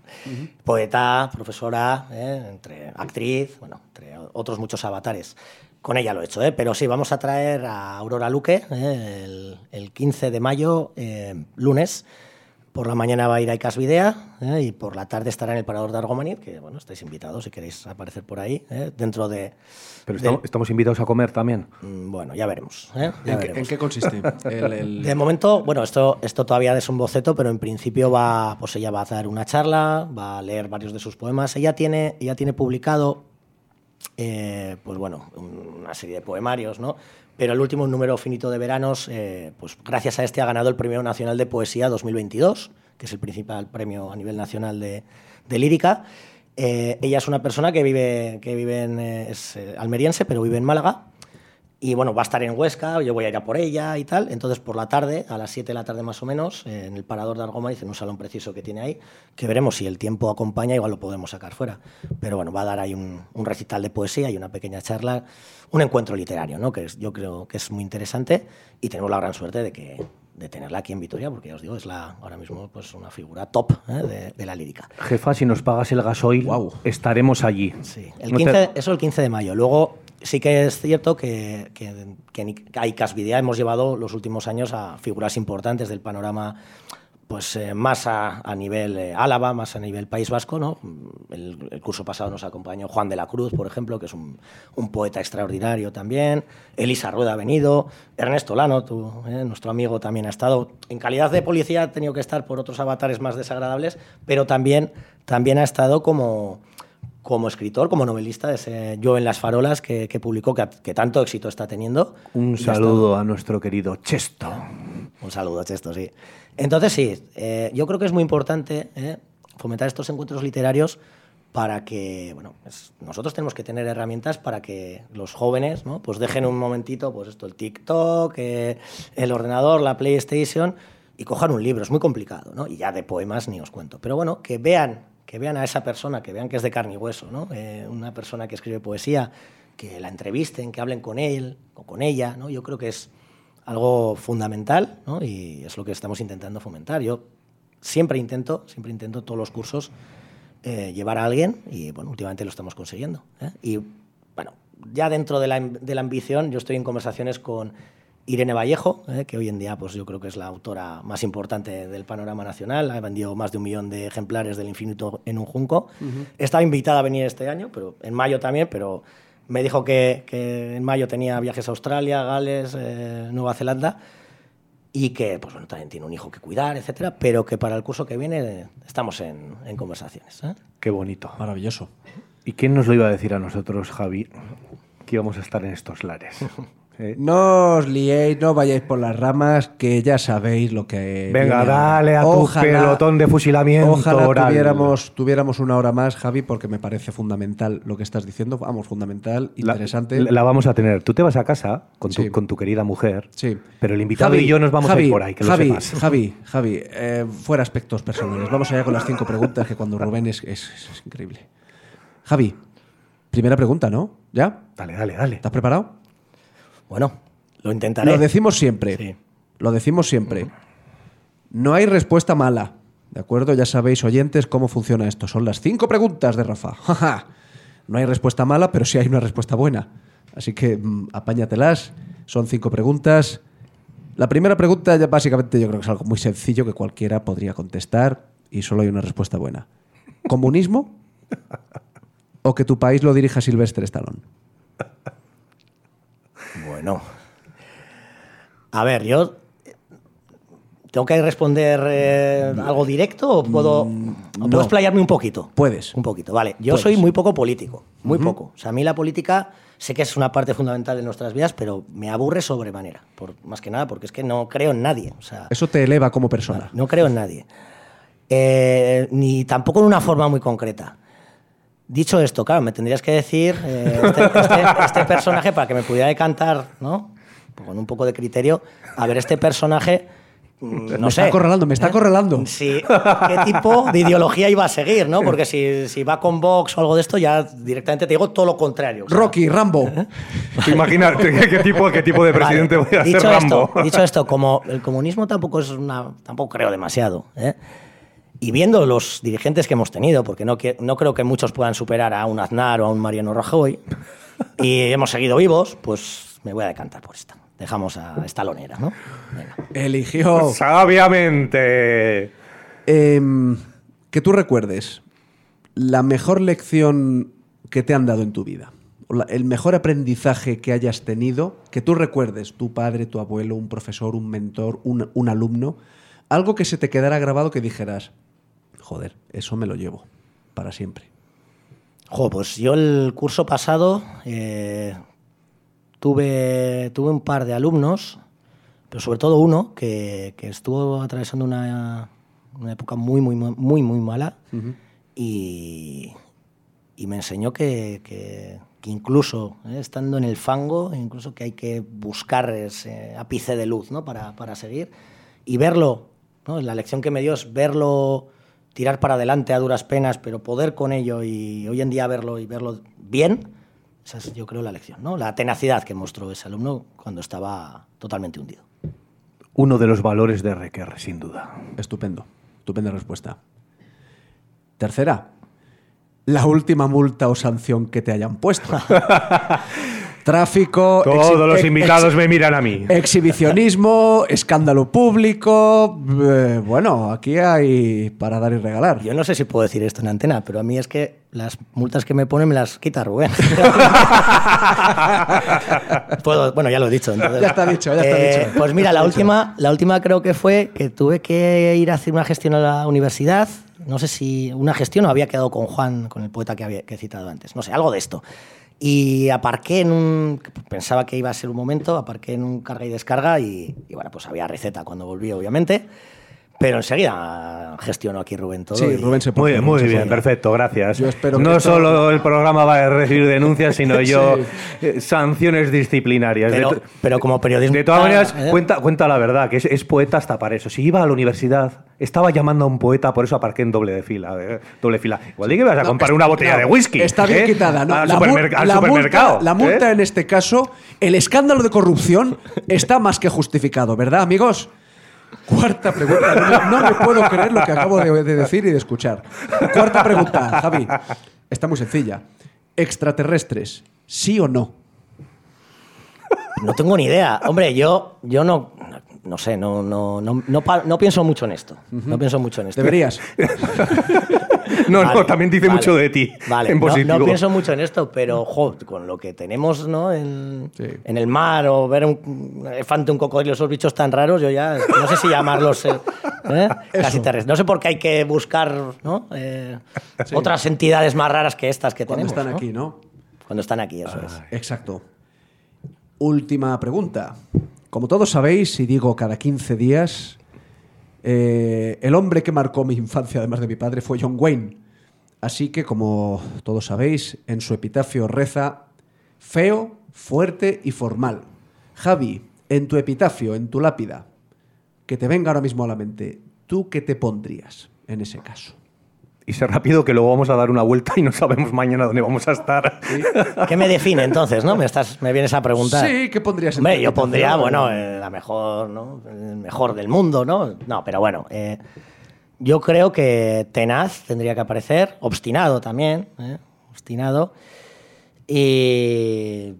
Poeta, profesora, ¿eh? entre actriz, bueno, entre otros muchos avatares. Con ella lo he hecho, ¿eh? pero sí, vamos a traer a Aurora Luque ¿eh? el, el 15 de mayo, eh, lunes. Por la mañana va a ir a Icasvidea ¿eh? y por la tarde estará en el Parador de Argomanit, que bueno, estáis invitados si queréis aparecer por ahí, ¿eh? dentro de... Pero estamos, estamos invitados a comer también. Mm, Bueno, ya veremos. ¿eh? Ya ¿En qué, veremos. en qué consiste? El- el- De momento, bueno, esto, esto todavía es un boceto, pero en principio va, pues ella va a dar una charla, va a leer varios de sus poemas. Ella tiene, ella tiene publicado, eh, pues bueno, una serie de poemarios, ¿no? Pero el último número finito de veranos, eh, pues gracias a este ha ganado el Premio Nacional de Poesía 2022, que es el principal premio a nivel nacional de, lírica. Eh, ella es una persona que vive, que vive en, eh, es almeriense, pero vive en Málaga. Y bueno, va a estar en Huesca, yo voy a ir a por ella y tal. Entonces, por la tarde, a las 7 de la tarde más o menos, en el parador de Argomariz, en un salón preciso que tiene ahí, que veremos si el tiempo acompaña, igual lo podemos sacar fuera. Pero bueno, va a dar ahí un, un recital de poesía y una pequeña charla, un encuentro literario, ¿no? que es- yo creo que es muy interesante y tenemos la gran suerte de, que, de tenerla aquí en Vitoria, porque ya os digo, es la, ahora mismo pues, una figura top ¿eh? de, de la lírica. Jefa, si nos pagas el gasoil, estaremos allí. Sí, el No te- 15, eso el 15 de mayo. Luego sí que es cierto que, que, que Icasvidea hemos llevado los últimos años a figuras importantes del panorama pues eh, más a, nivel eh, Álava, más a nivel País Vasco, ¿no? El, curso pasado nos acompañó Juan de la Cruz, por ejemplo, que es un, poeta extraordinario también. Elisa Rueda ha venido. Ernesto Lano, tu, eh, nuestro amigo, también ha estado. En calidad de policía ha tenido que estar por otros avatares más desagradables, pero también, también ha estado como, como escritor, como novelista de ese Yo en las farolas que, que publicó, que, que tanto éxito está teniendo. Un saludo a nuestro querido Chesto. un saludo, Chesto, sí. Entonces, sí, eh, yo creo que es muy importante eh, fomentar estos encuentros literarios para que, bueno, es- nosotros tenemos que tener herramientas para que los jóvenes, ¿no? Pues dejen un momentito, pues esto, el TikTok, eh, el ordenador, la PlayStation y cojan un libro. Es muy complicado, ¿no? Y ya de poemas ni os cuento. Pero bueno, que vean, que vean a esa persona, que vean que es de carne y hueso, ¿no? Eh, una persona que escribe poesía, que la entrevisten, que hablen con él o con ella, ¿no? Yo creo que es algo fundamental ¿no? y es lo que estamos intentando fomentar. Yo siempre intento, siempre intento todos los cursos eh, llevar a alguien y bueno, últimamente lo estamos consiguiendo. ¿eh? Y bueno, ya dentro de la, de la ambición, yo estoy en conversaciones con Irene Vallejo, eh, que hoy en día pues yo creo que es la autora más importante del panorama nacional, ha vendido más de un millón de ejemplares del infinito en un junco. Estaba invitada a venir este año, pero en mayo también, pero me dijo que, que en mayo tenía viajes a Australia, Gales, eh, Nueva Zelanda y que pues bueno, también tiene un hijo que cuidar, etcétera, pero que para el curso que viene estamos en, en conversaciones. ¿eh? Qué bonito. Maravilloso. ¿Y quién nos lo iba a decir a nosotros, Javi, que íbamos a estar en estos lares? No os liéis, no vayáis por las ramas, que ya sabéis lo que. Venga, viene. dale a tu pelotón de fusilamiento Ojalá oral. tuviéramos, tuviéramos una hora más, Javi, porque me parece fundamental lo que estás diciendo. Vamos, fundamental, La- interesante. La, vamos a tener. Tú te vas a casa con tu, con tu querida mujer, Sí. pero el invitado Javi, y yo nos vamos Javi, a ir por ahí, que Javi, lo sepas. Javi, Javi, eh, fuera aspectos personales. Vamos allá con las cinco preguntas que cuando Rubén es, es- es increíble. Javi, primera pregunta, ¿no? ¿Ya? Dale, dale, dale. ¿Estás preparado? Bueno, lo intentaré. Lo decimos siempre. Sí. Lo decimos siempre. No hay respuesta mala. ¿De acuerdo? Ya sabéis, oyentes, cómo funciona esto. Son las cinco preguntas de Rafa. No hay respuesta mala, pero sí hay una respuesta buena. Así que mm, apáñatelas. Son cinco preguntas. La primera pregunta, ya básicamente, yo creo que es algo muy sencillo que cualquiera podría contestar y solo hay una respuesta buena. ¿Comunismo? ¿O que tu país lo dirija Silvestre Stallone? Bueno. A ver, yo. ¿Tengo que responder eh, algo directo o puedo, Mm, no. puedo explayarme un poquito? Puedes. Un poquito, vale. Yo Puedes. soy muy poco político, muy poco. O sea, a mí la política sé que es una parte fundamental de nuestras vidas, pero me aburre sobremanera. Por, más que nada porque es que no creo en nadie. O sea, Eso te eleva como persona. no creo en nadie. Eh, ni tampoco en una forma muy concreta. Dicho esto, claro, me tendrías que decir eh, este, este- este personaje para que me pudiera decantar, ¿no? Con un poco de criterio. A ver, este personaje. mm, No Me sé. está acorralando, me está acorralando. Sí, ¿qué tipo de ideología iba a seguir, no? Porque si, si va con Vox o algo de esto, ya directamente te digo todo lo contrario. Rocky, Rambo. Imagínate qué tipo, qué tipo de presidente Vale, voy a dicho ser Rambo. Esto, dicho esto, como el comunismo tampoco es una. tampoco creo demasiado. ¿eh? Y viendo los dirigentes que hemos tenido, porque no, no creo que muchos puedan superar a un Aznar o a un Mariano Rajoy, y hemos seguido vivos, pues me voy a decantar por esta. Dejamos a esta lonera, ¿no? Venga. Eligió. Sabiamente. Em, que tú recuerdes la mejor lección que te han dado en tu vida. O la- el mejor aprendizaje que hayas tenido, que tú recuerdes, tu padre, tu abuelo, un profesor, un mentor, un, un alumno, algo que se te quedara grabado que dijeras, joder, eso me lo llevo para siempre. Jo, pues yo el curso pasado eh, tuve, tuve un par de alumnos, pero sobre todo uno que, que estuvo atravesando una, una época muy, muy, muy, muy, mala y, y me enseñó que, que- que incluso eh, estando en el fango, incluso que hay que buscar ese ápice de luz ¿no? para, para seguir y verlo, ¿no? la lección que me dio es verlo tirar para adelante a duras penas, pero poder con ello y hoy en día verlo y verlo bien, esa es yo creo la lección, ¿no? la tenacidad que mostró ese alumno cuando estaba totalmente hundido. Uno de los valores de Requer, sin duda. Estupendo, estupenda respuesta. Tercera, la última multa o sanción que te hayan puesto. Tráfico. Todos los invitados me miran a mí. Exhibicionismo, escándalo público. eh, bueno, aquí hay para dar y regalar. Yo no sé si puedo decir esto en antena, pero a mí es que las multas que me ponen me las quita Rubén. Puedo- bueno, ya lo he dicho. entonces. Ya está dicho, ya está Eh, dicho. Pues mira, la última, la última creo que fue que tuve que ir a hacer una gestión a la universidad. No sé si una gestión o había quedado con Juan, con el poeta que, había, que he citado antes. No sé, algo de esto. Y aparqué en un. Pensaba que iba a ser un momento, aparqué en un carga y descarga y, bueno, pues había receta cuando volví, obviamente. Pero enseguida gestionó aquí Rubén todo. Sí, y- Rubén se Muy porta bien, muy bien, perfecto, gracias. Yo espero que no solo el programa va a recibir denuncias, sino yo eh, sanciones disciplinarias. Pero, de, to- pero como periodismo. de todas maneras, ¿eh? cuenta, cuenta la verdad, que es, es poeta hasta para eso. Si iba a la universidad, estaba llamando a un poeta, por eso aparqué en doble de fila. eh, doble fila. Igual di que vas a No, comprar es- una botella no, de whisky. Está bien ¿eh? quitada, ¿no? Al, La supermerc- mul- al la supermercado. Multa, la multa en este caso, el escándalo de corrupción está más que justificado, ¿verdad, amigos? Cuarta pregunta. No me, no me puedo creer lo que acabo de, de decir y de escuchar. Cuarta pregunta, Javi. Está muy sencilla. Extraterrestres, ¿Sí o no? No tengo ni idea. Hombre, yo, yo no, no sé, no, no, no, no pienso mucho en esto. No pienso mucho en esto. Deberías. No, no, también dice vale. mucho de ti. Vale, en no- positivo. No, pienso mucho en esto, pero jo, con lo que tenemos ¿no? en, Sí. en el mar o ver un, elefante, un cocodrilo, esos bichos tan raros, yo ya no sé si llamarlos eh, ¿eh? casi terrestres. No sé por qué hay que buscar ¿no? Eh, otras entidades más raras que estas que Cuando tenemos. están ¿no? aquí, ¿no? Cuando están aquí, eso es. Exacto. Última pregunta. Como todos sabéis, y digo cada 15 días, eh, el hombre que marcó mi infancia, además de mi padre, fue John Wayne. Así que, como todos sabéis, en su epitafio reza, feo, fuerte y formal. Javi, en tu epitafio, en tu lápida, que te venga ahora mismo a la mente, ¿tú qué te pondrías en ese caso? Y sé rápido que luego vamos a dar una vuelta y no sabemos mañana dónde vamos a estar. ¿Qué me define entonces? ¿no? Me, estás, me vienes a preguntar. Sí, ¿qué pondrías Hombre, yo pondría, bueno, eh, la mejor, ¿no? El mejor del mundo, ¿no? No, pero bueno, eh, yo creo que tenaz tendría que aparecer, obstinado también, ¿eh? obstinado y,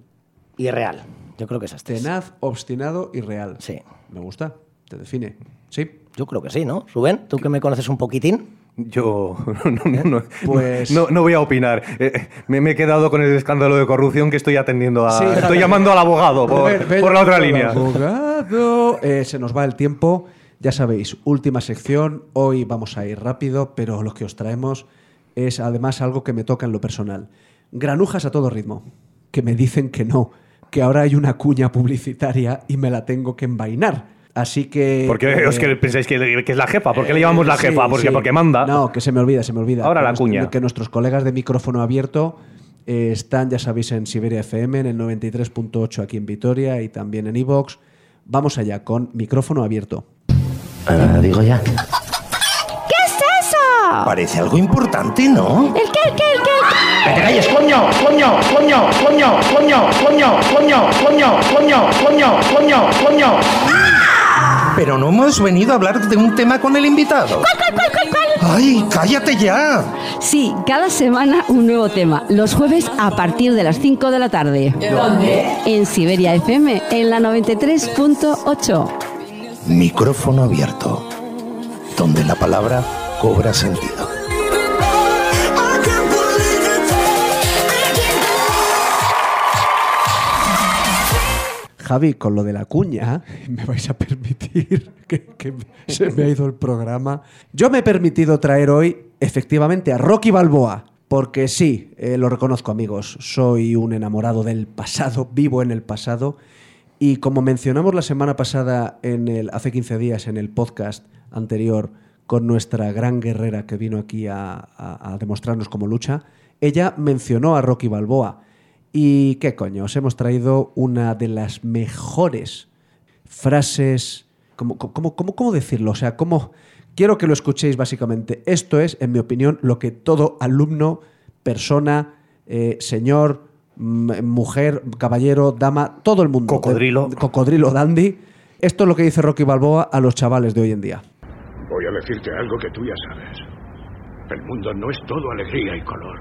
y real. Yo creo que esas tres. Tenaz, obstinado y real. Sí. Me gusta, te define. Sí. Yo creo que sí, ¿no? Rubén, tú que me conoces un poquitín. Yo no, no, no, Pues- no, no voy a opinar. Eh, me, me he quedado con el escándalo de corrupción que estoy atendiendo a. Sí, estoy llamando al abogado por, la otra línea. Abogado. Eh, se nos va el tiempo. Ya sabéis, última sección. Hoy vamos a ir rápido, pero lo que os traemos es además algo que me toca en lo personal. Granujas a todo ritmo. Que me dicen que no, que ahora hay una cuña publicitaria y me la tengo que envainar. Así que. ¿Por qué eh, os que pensáis que, que es la jefa? ¿Por qué le llamamos la Sí, jefa? Porque, sí. porque manda. No, que se me olvida, se me olvida. Ahora Que la cuña. Que nuestros colegas de micrófono abierto eh, están, ya sabéis, en Siberia FM, en el 93.8 aquí en Vitoria y también en iVox. Vamos allá con micrófono abierto. digo ya. ¿Qué es eso? Parece algo importante, ¿no? ¿El qué, el qué, el qué? ¡Que te calles, coño! ¡Coño! ¡Coño! ¡Coño! ¡Coño! ¡Coño! ¡Coño! ¡Coño! ¡Coño! ¡Coño! ¡Coño! ¡Coño! Pero no hemos venido a hablar de un tema con el invitado. ¿Cuál, cuál, cuál, cuál, cuál? ¡Ay, cállate ya! Sí, cada semana un nuevo tema. Los jueves a partir de las 5 de la tarde. ¿Dónde? En Siberia FM, en la 93.8. Micrófono abierto. Donde la palabra cobra sentido. Con lo de la cuña, me vais a permitir que, se me ha ido el programa. Yo me he permitido traer hoy, efectivamente, a Rocky Balboa. Porque sí, eh, lo reconozco amigos, soy un enamorado del pasado, vivo en el pasado. Y como mencionamos la semana pasada, en el, hace 15 días, en el podcast anterior, con nuestra gran guerrera que vino aquí a demostrarnos cómo lucha, ella mencionó a Rocky Balboa. Y qué coño, os hemos traído una de las mejores frases. ¿Cómo, cómo, cómo, cómo decirlo? O sea, cómo. Quiero que lo escuchéis básicamente. Esto es, en mi opinión, lo que todo alumno, persona, eh, señor, mujer, caballero, dama, todo el mundo. Cocodrilo. de- cocodrilo dandy. Esto es lo que dice Rocky Balboa a los chavales de hoy en día. Voy a decirte algo que tú ya sabes. El mundo no es todo alegría y color.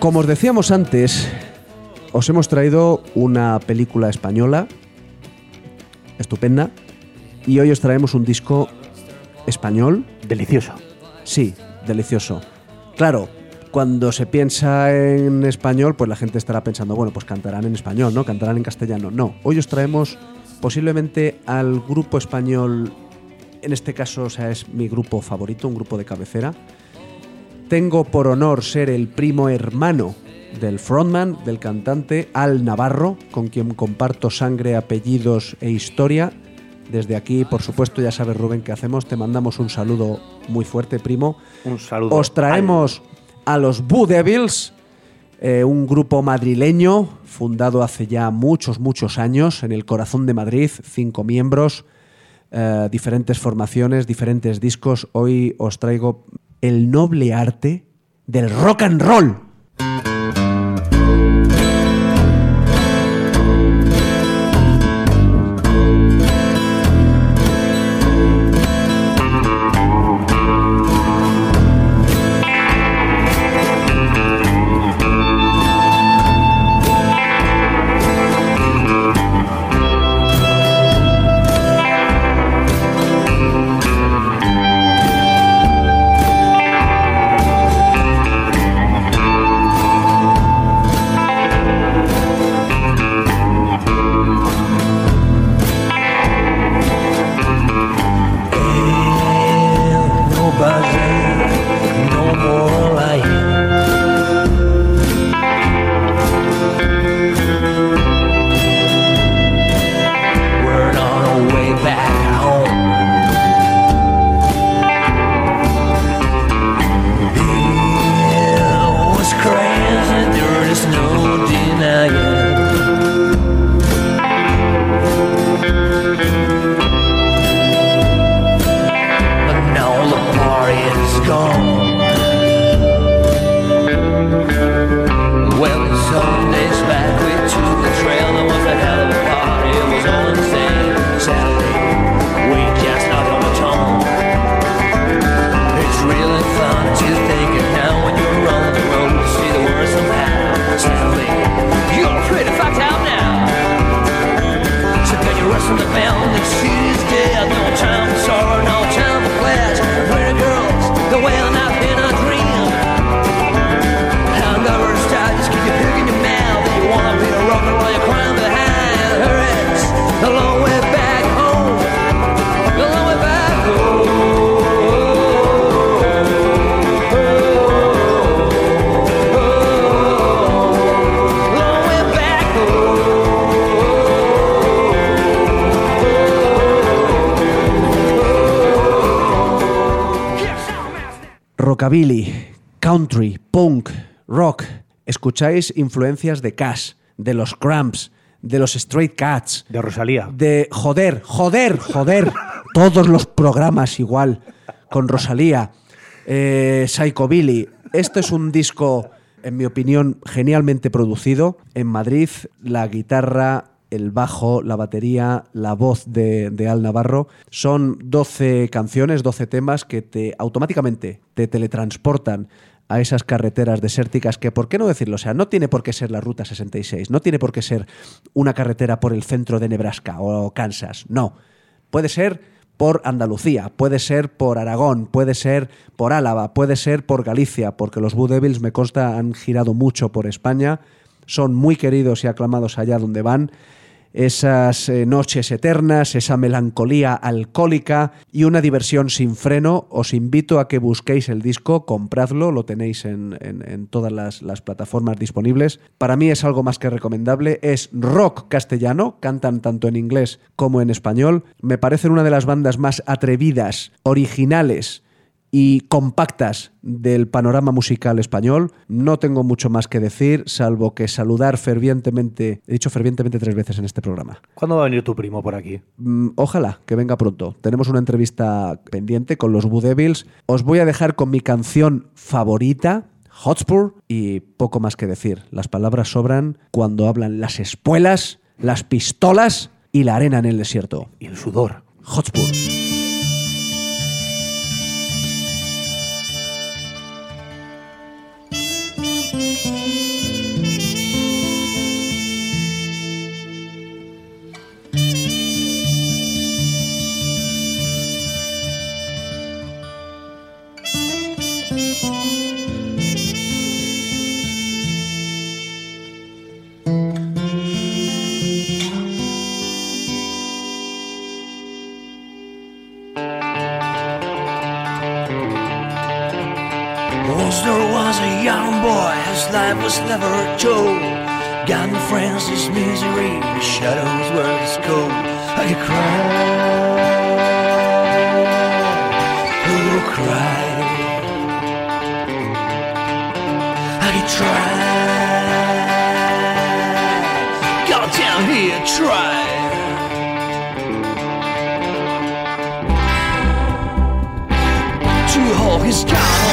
Como os decíamos antes, os hemos traído una película española estupenda y hoy os traemos un disco español. Delicioso. Sí, delicioso. Claro, cuando se piensa en español, pues la gente estará pensando, bueno, pues cantarán en español, ¿no? Cantarán en castellano. No, hoy os traemos posiblemente al grupo español, en este caso, o sea, es mi grupo favorito, un grupo de cabecera. Tengo por honor ser el primo hermano del frontman, del cantante Al Navarro, con quien comparto sangre, apellidos e historia. Desde aquí, por supuesto, ya sabes Rubén qué hacemos, te mandamos un saludo muy fuerte, primo. Un saludo. Os traemos a los Boo Devils, eh, un grupo madrileño fundado hace ya muchos, muchos años en el corazón de Madrid, cinco miembros, eh, diferentes formaciones, diferentes discos. Hoy os traigo el noble arte del rock and roll. Rockabilly, country, punk, rock. Escucháis influencias de Cash, de los Cramps, de los Straight Cats. De Rosalía. De joder, joder, joder. todos los programas igual. Con Rosalía. Eh, Psycho Billy. Este es un disco, en mi opinión, genialmente producido. En Madrid, la guitarra, el bajo, la batería, la voz de, Al Navarro. Son 12 canciones, 12 temas que te automáticamente te teletransportan a esas carreteras desérticas que, ¿por qué no decirlo? O sea, no tiene por qué ser la Ruta 66, no tiene por qué ser una carretera por el centro de Nebraska o Kansas, no. Puede ser por Andalucía, puede ser por Aragón, puede ser por Álava, puede ser por Galicia, porque los Blue Devils, me consta, han girado mucho por España, son muy queridos y aclamados allá donde van. Esas eh, noches eternas, esa melancolía alcohólica y una diversión sin freno. Os invito a que busquéis el disco, compradlo, lo tenéis en, en- todas las plataformas disponibles. Para mí es algo más que recomendable. Es rock castellano, cantan tanto en inglés como en español. Me parecen una de las bandas más atrevidas, originales y compactas del panorama musical español. No tengo mucho más que decir, salvo que saludar fervientemente, he dicho fervientemente tres veces en este programa. ¿Cuándo va a venir tu primo por aquí? Mm, Ojalá que venga pronto. Tenemos una entrevista pendiente con los Blue Devils. Os voy a dejar con mi canción favorita, Hotspur, y poco más que decir. Las palabras sobran cuando hablan las espuelas, las pistolas y la arena en el desierto. Y el sudor. Hotspur. Was never told. Got no friends, his misery, the shadows were his cold. I could cry, oh cry. I could try, God damn here, try. To hold his gun,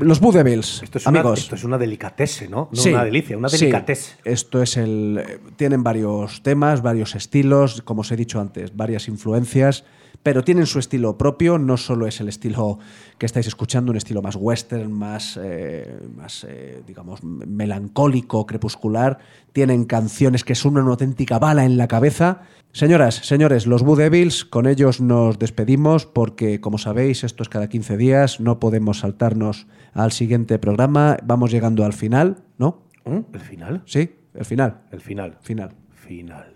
Los Blue Devils, Esto es, una, amigos. esto es una delicatese, ¿no? No Sí, una delicia, una sí. delicatese. Esto es el. eh, Tienen varios temas, varios estilos, como os he dicho antes, varias influencias, pero tienen su estilo propio. No solo es el estilo que estáis escuchando, un estilo más western, más, eh, más eh, digamos, melancólico, crepuscular. Tienen canciones que son una auténtica bala en la cabeza. Señoras, señores, los Blue Devils, con ellos nos despedimos porque, como sabéis, esto es cada 15 días, no podemos saltarnos al siguiente programa. Vamos llegando al final, ¿no? ¿El final? Sí, el final. El final. Final. Final.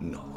No,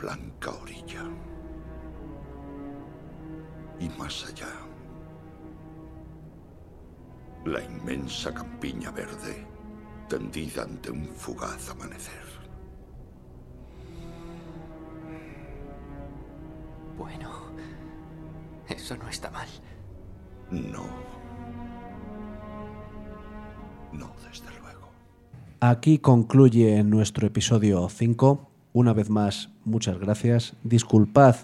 Blanca orilla. Y más allá, la inmensa campiña verde tendida ante un fugaz amanecer. Bueno, eso no está mal. No. No, desde luego. Aquí concluye nuestro episodio 5. Una vez más, muchas gracias. Disculpad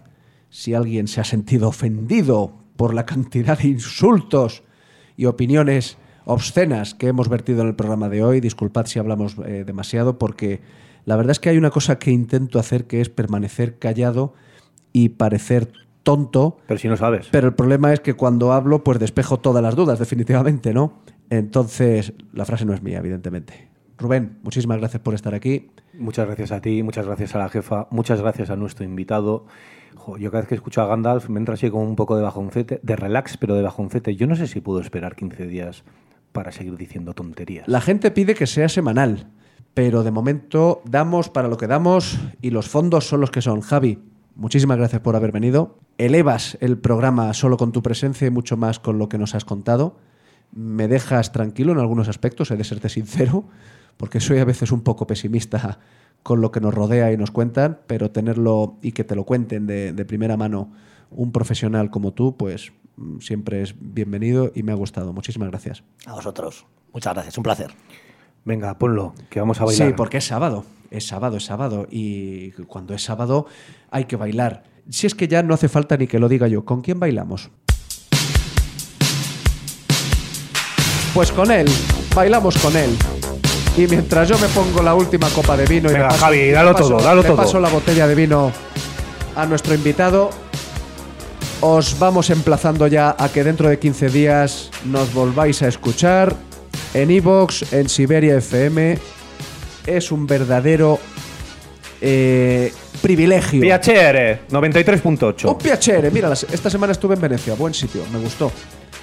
si alguien se ha sentido ofendido por la cantidad de insultos y opiniones obscenas que hemos vertido en el programa de hoy. Disculpad si hablamos eh, demasiado porque la verdad es que hay una cosa que intento hacer que es permanecer callado y parecer tonto. Pero si no sabes. Pero el problema es que cuando hablo, pues despejo todas las dudas, definitivamente, ¿no? Entonces, la frase no es mía, evidentemente. Rubén, muchísimas gracias por estar aquí. Muchas gracias a ti, muchas gracias a la jefa, muchas gracias a nuestro invitado. Jo, yo cada vez que escucho a Gandalf me entra así como un poco de bajoncete, de relax, pero de bajoncete. Yo no sé si puedo esperar 15 días para seguir diciendo tonterías. La gente pide que sea semanal, pero de momento damos para lo que damos y los fondos son los que son. Javi, muchísimas gracias por haber venido. Elevas el programa solo con tu presencia y mucho más con lo que nos has contado. Me dejas tranquilo en algunos aspectos, he de serte sincero, porque soy a veces un poco pesimista con lo que nos rodea y nos cuentan, pero tenerlo y que te lo cuenten de, de primera mano un profesional como tú, pues mm, siempre es bienvenido y me ha gustado. Muchísimas gracias. A vosotros. Muchas gracias, un placer. Venga, ponlo, que vamos a bailar. Sí, porque es sábado. Es sábado, es sábado. Y cuando es sábado hay que bailar. Si es que ya no hace falta ni que lo diga yo. ¿Con quién bailamos? Pues con él. Bailamos con él. Y mientras yo me pongo la última copa de vino y Venga, le paso, Javi, dalo paso- todo, dalo todo. paso la botella de vino a nuestro invitado, os vamos emplazando ya a que dentro de 15 días nos volváis a escuchar en Evox, en Siberia FM. Es un verdadero eh, privilegio. Piacere, 93.8. Un piacere. Mira, esta semana estuve en Venecia. Buen sitio, me gustó.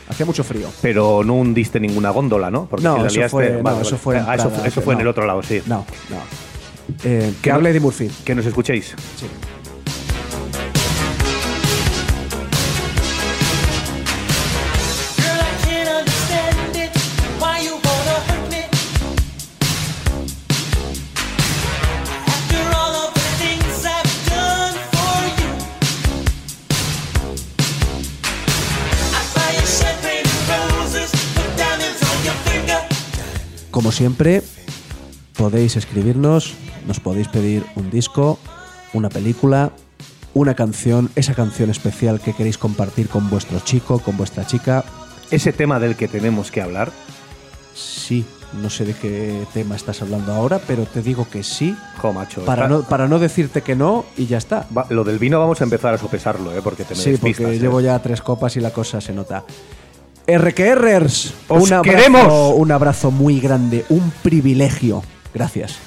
Hacía mucho frío. Pero no hundiste ninguna góndola, ¿no? Porque No, eso liaste- fue- no, eso fue en Ah, eso, eso en el otro lado, sí. No, no. Eh, que hable Eddie Murphy. Que nos escuchéis. Sí. Como siempre, podéis escribirnos, nos podéis pedir un disco, una película, una canción, esa canción especial que queréis compartir con vuestro chico, con vuestra chica. Ese tema del que tenemos que hablar. Sí, no sé de qué tema estás hablando ahora, pero te digo que sí. Jo, macho. Para está- no, para no decirte que no y ya está. Va, lo del vino vamos a empezar a sopesarlo, ¿eh? Porque te me Sí, porque ¿eh? llevo ya tres copas y la cosa se nota. RQRers, ¡Os un abrazo, queremos! un abrazo muy grande, un privilegio. Gracias.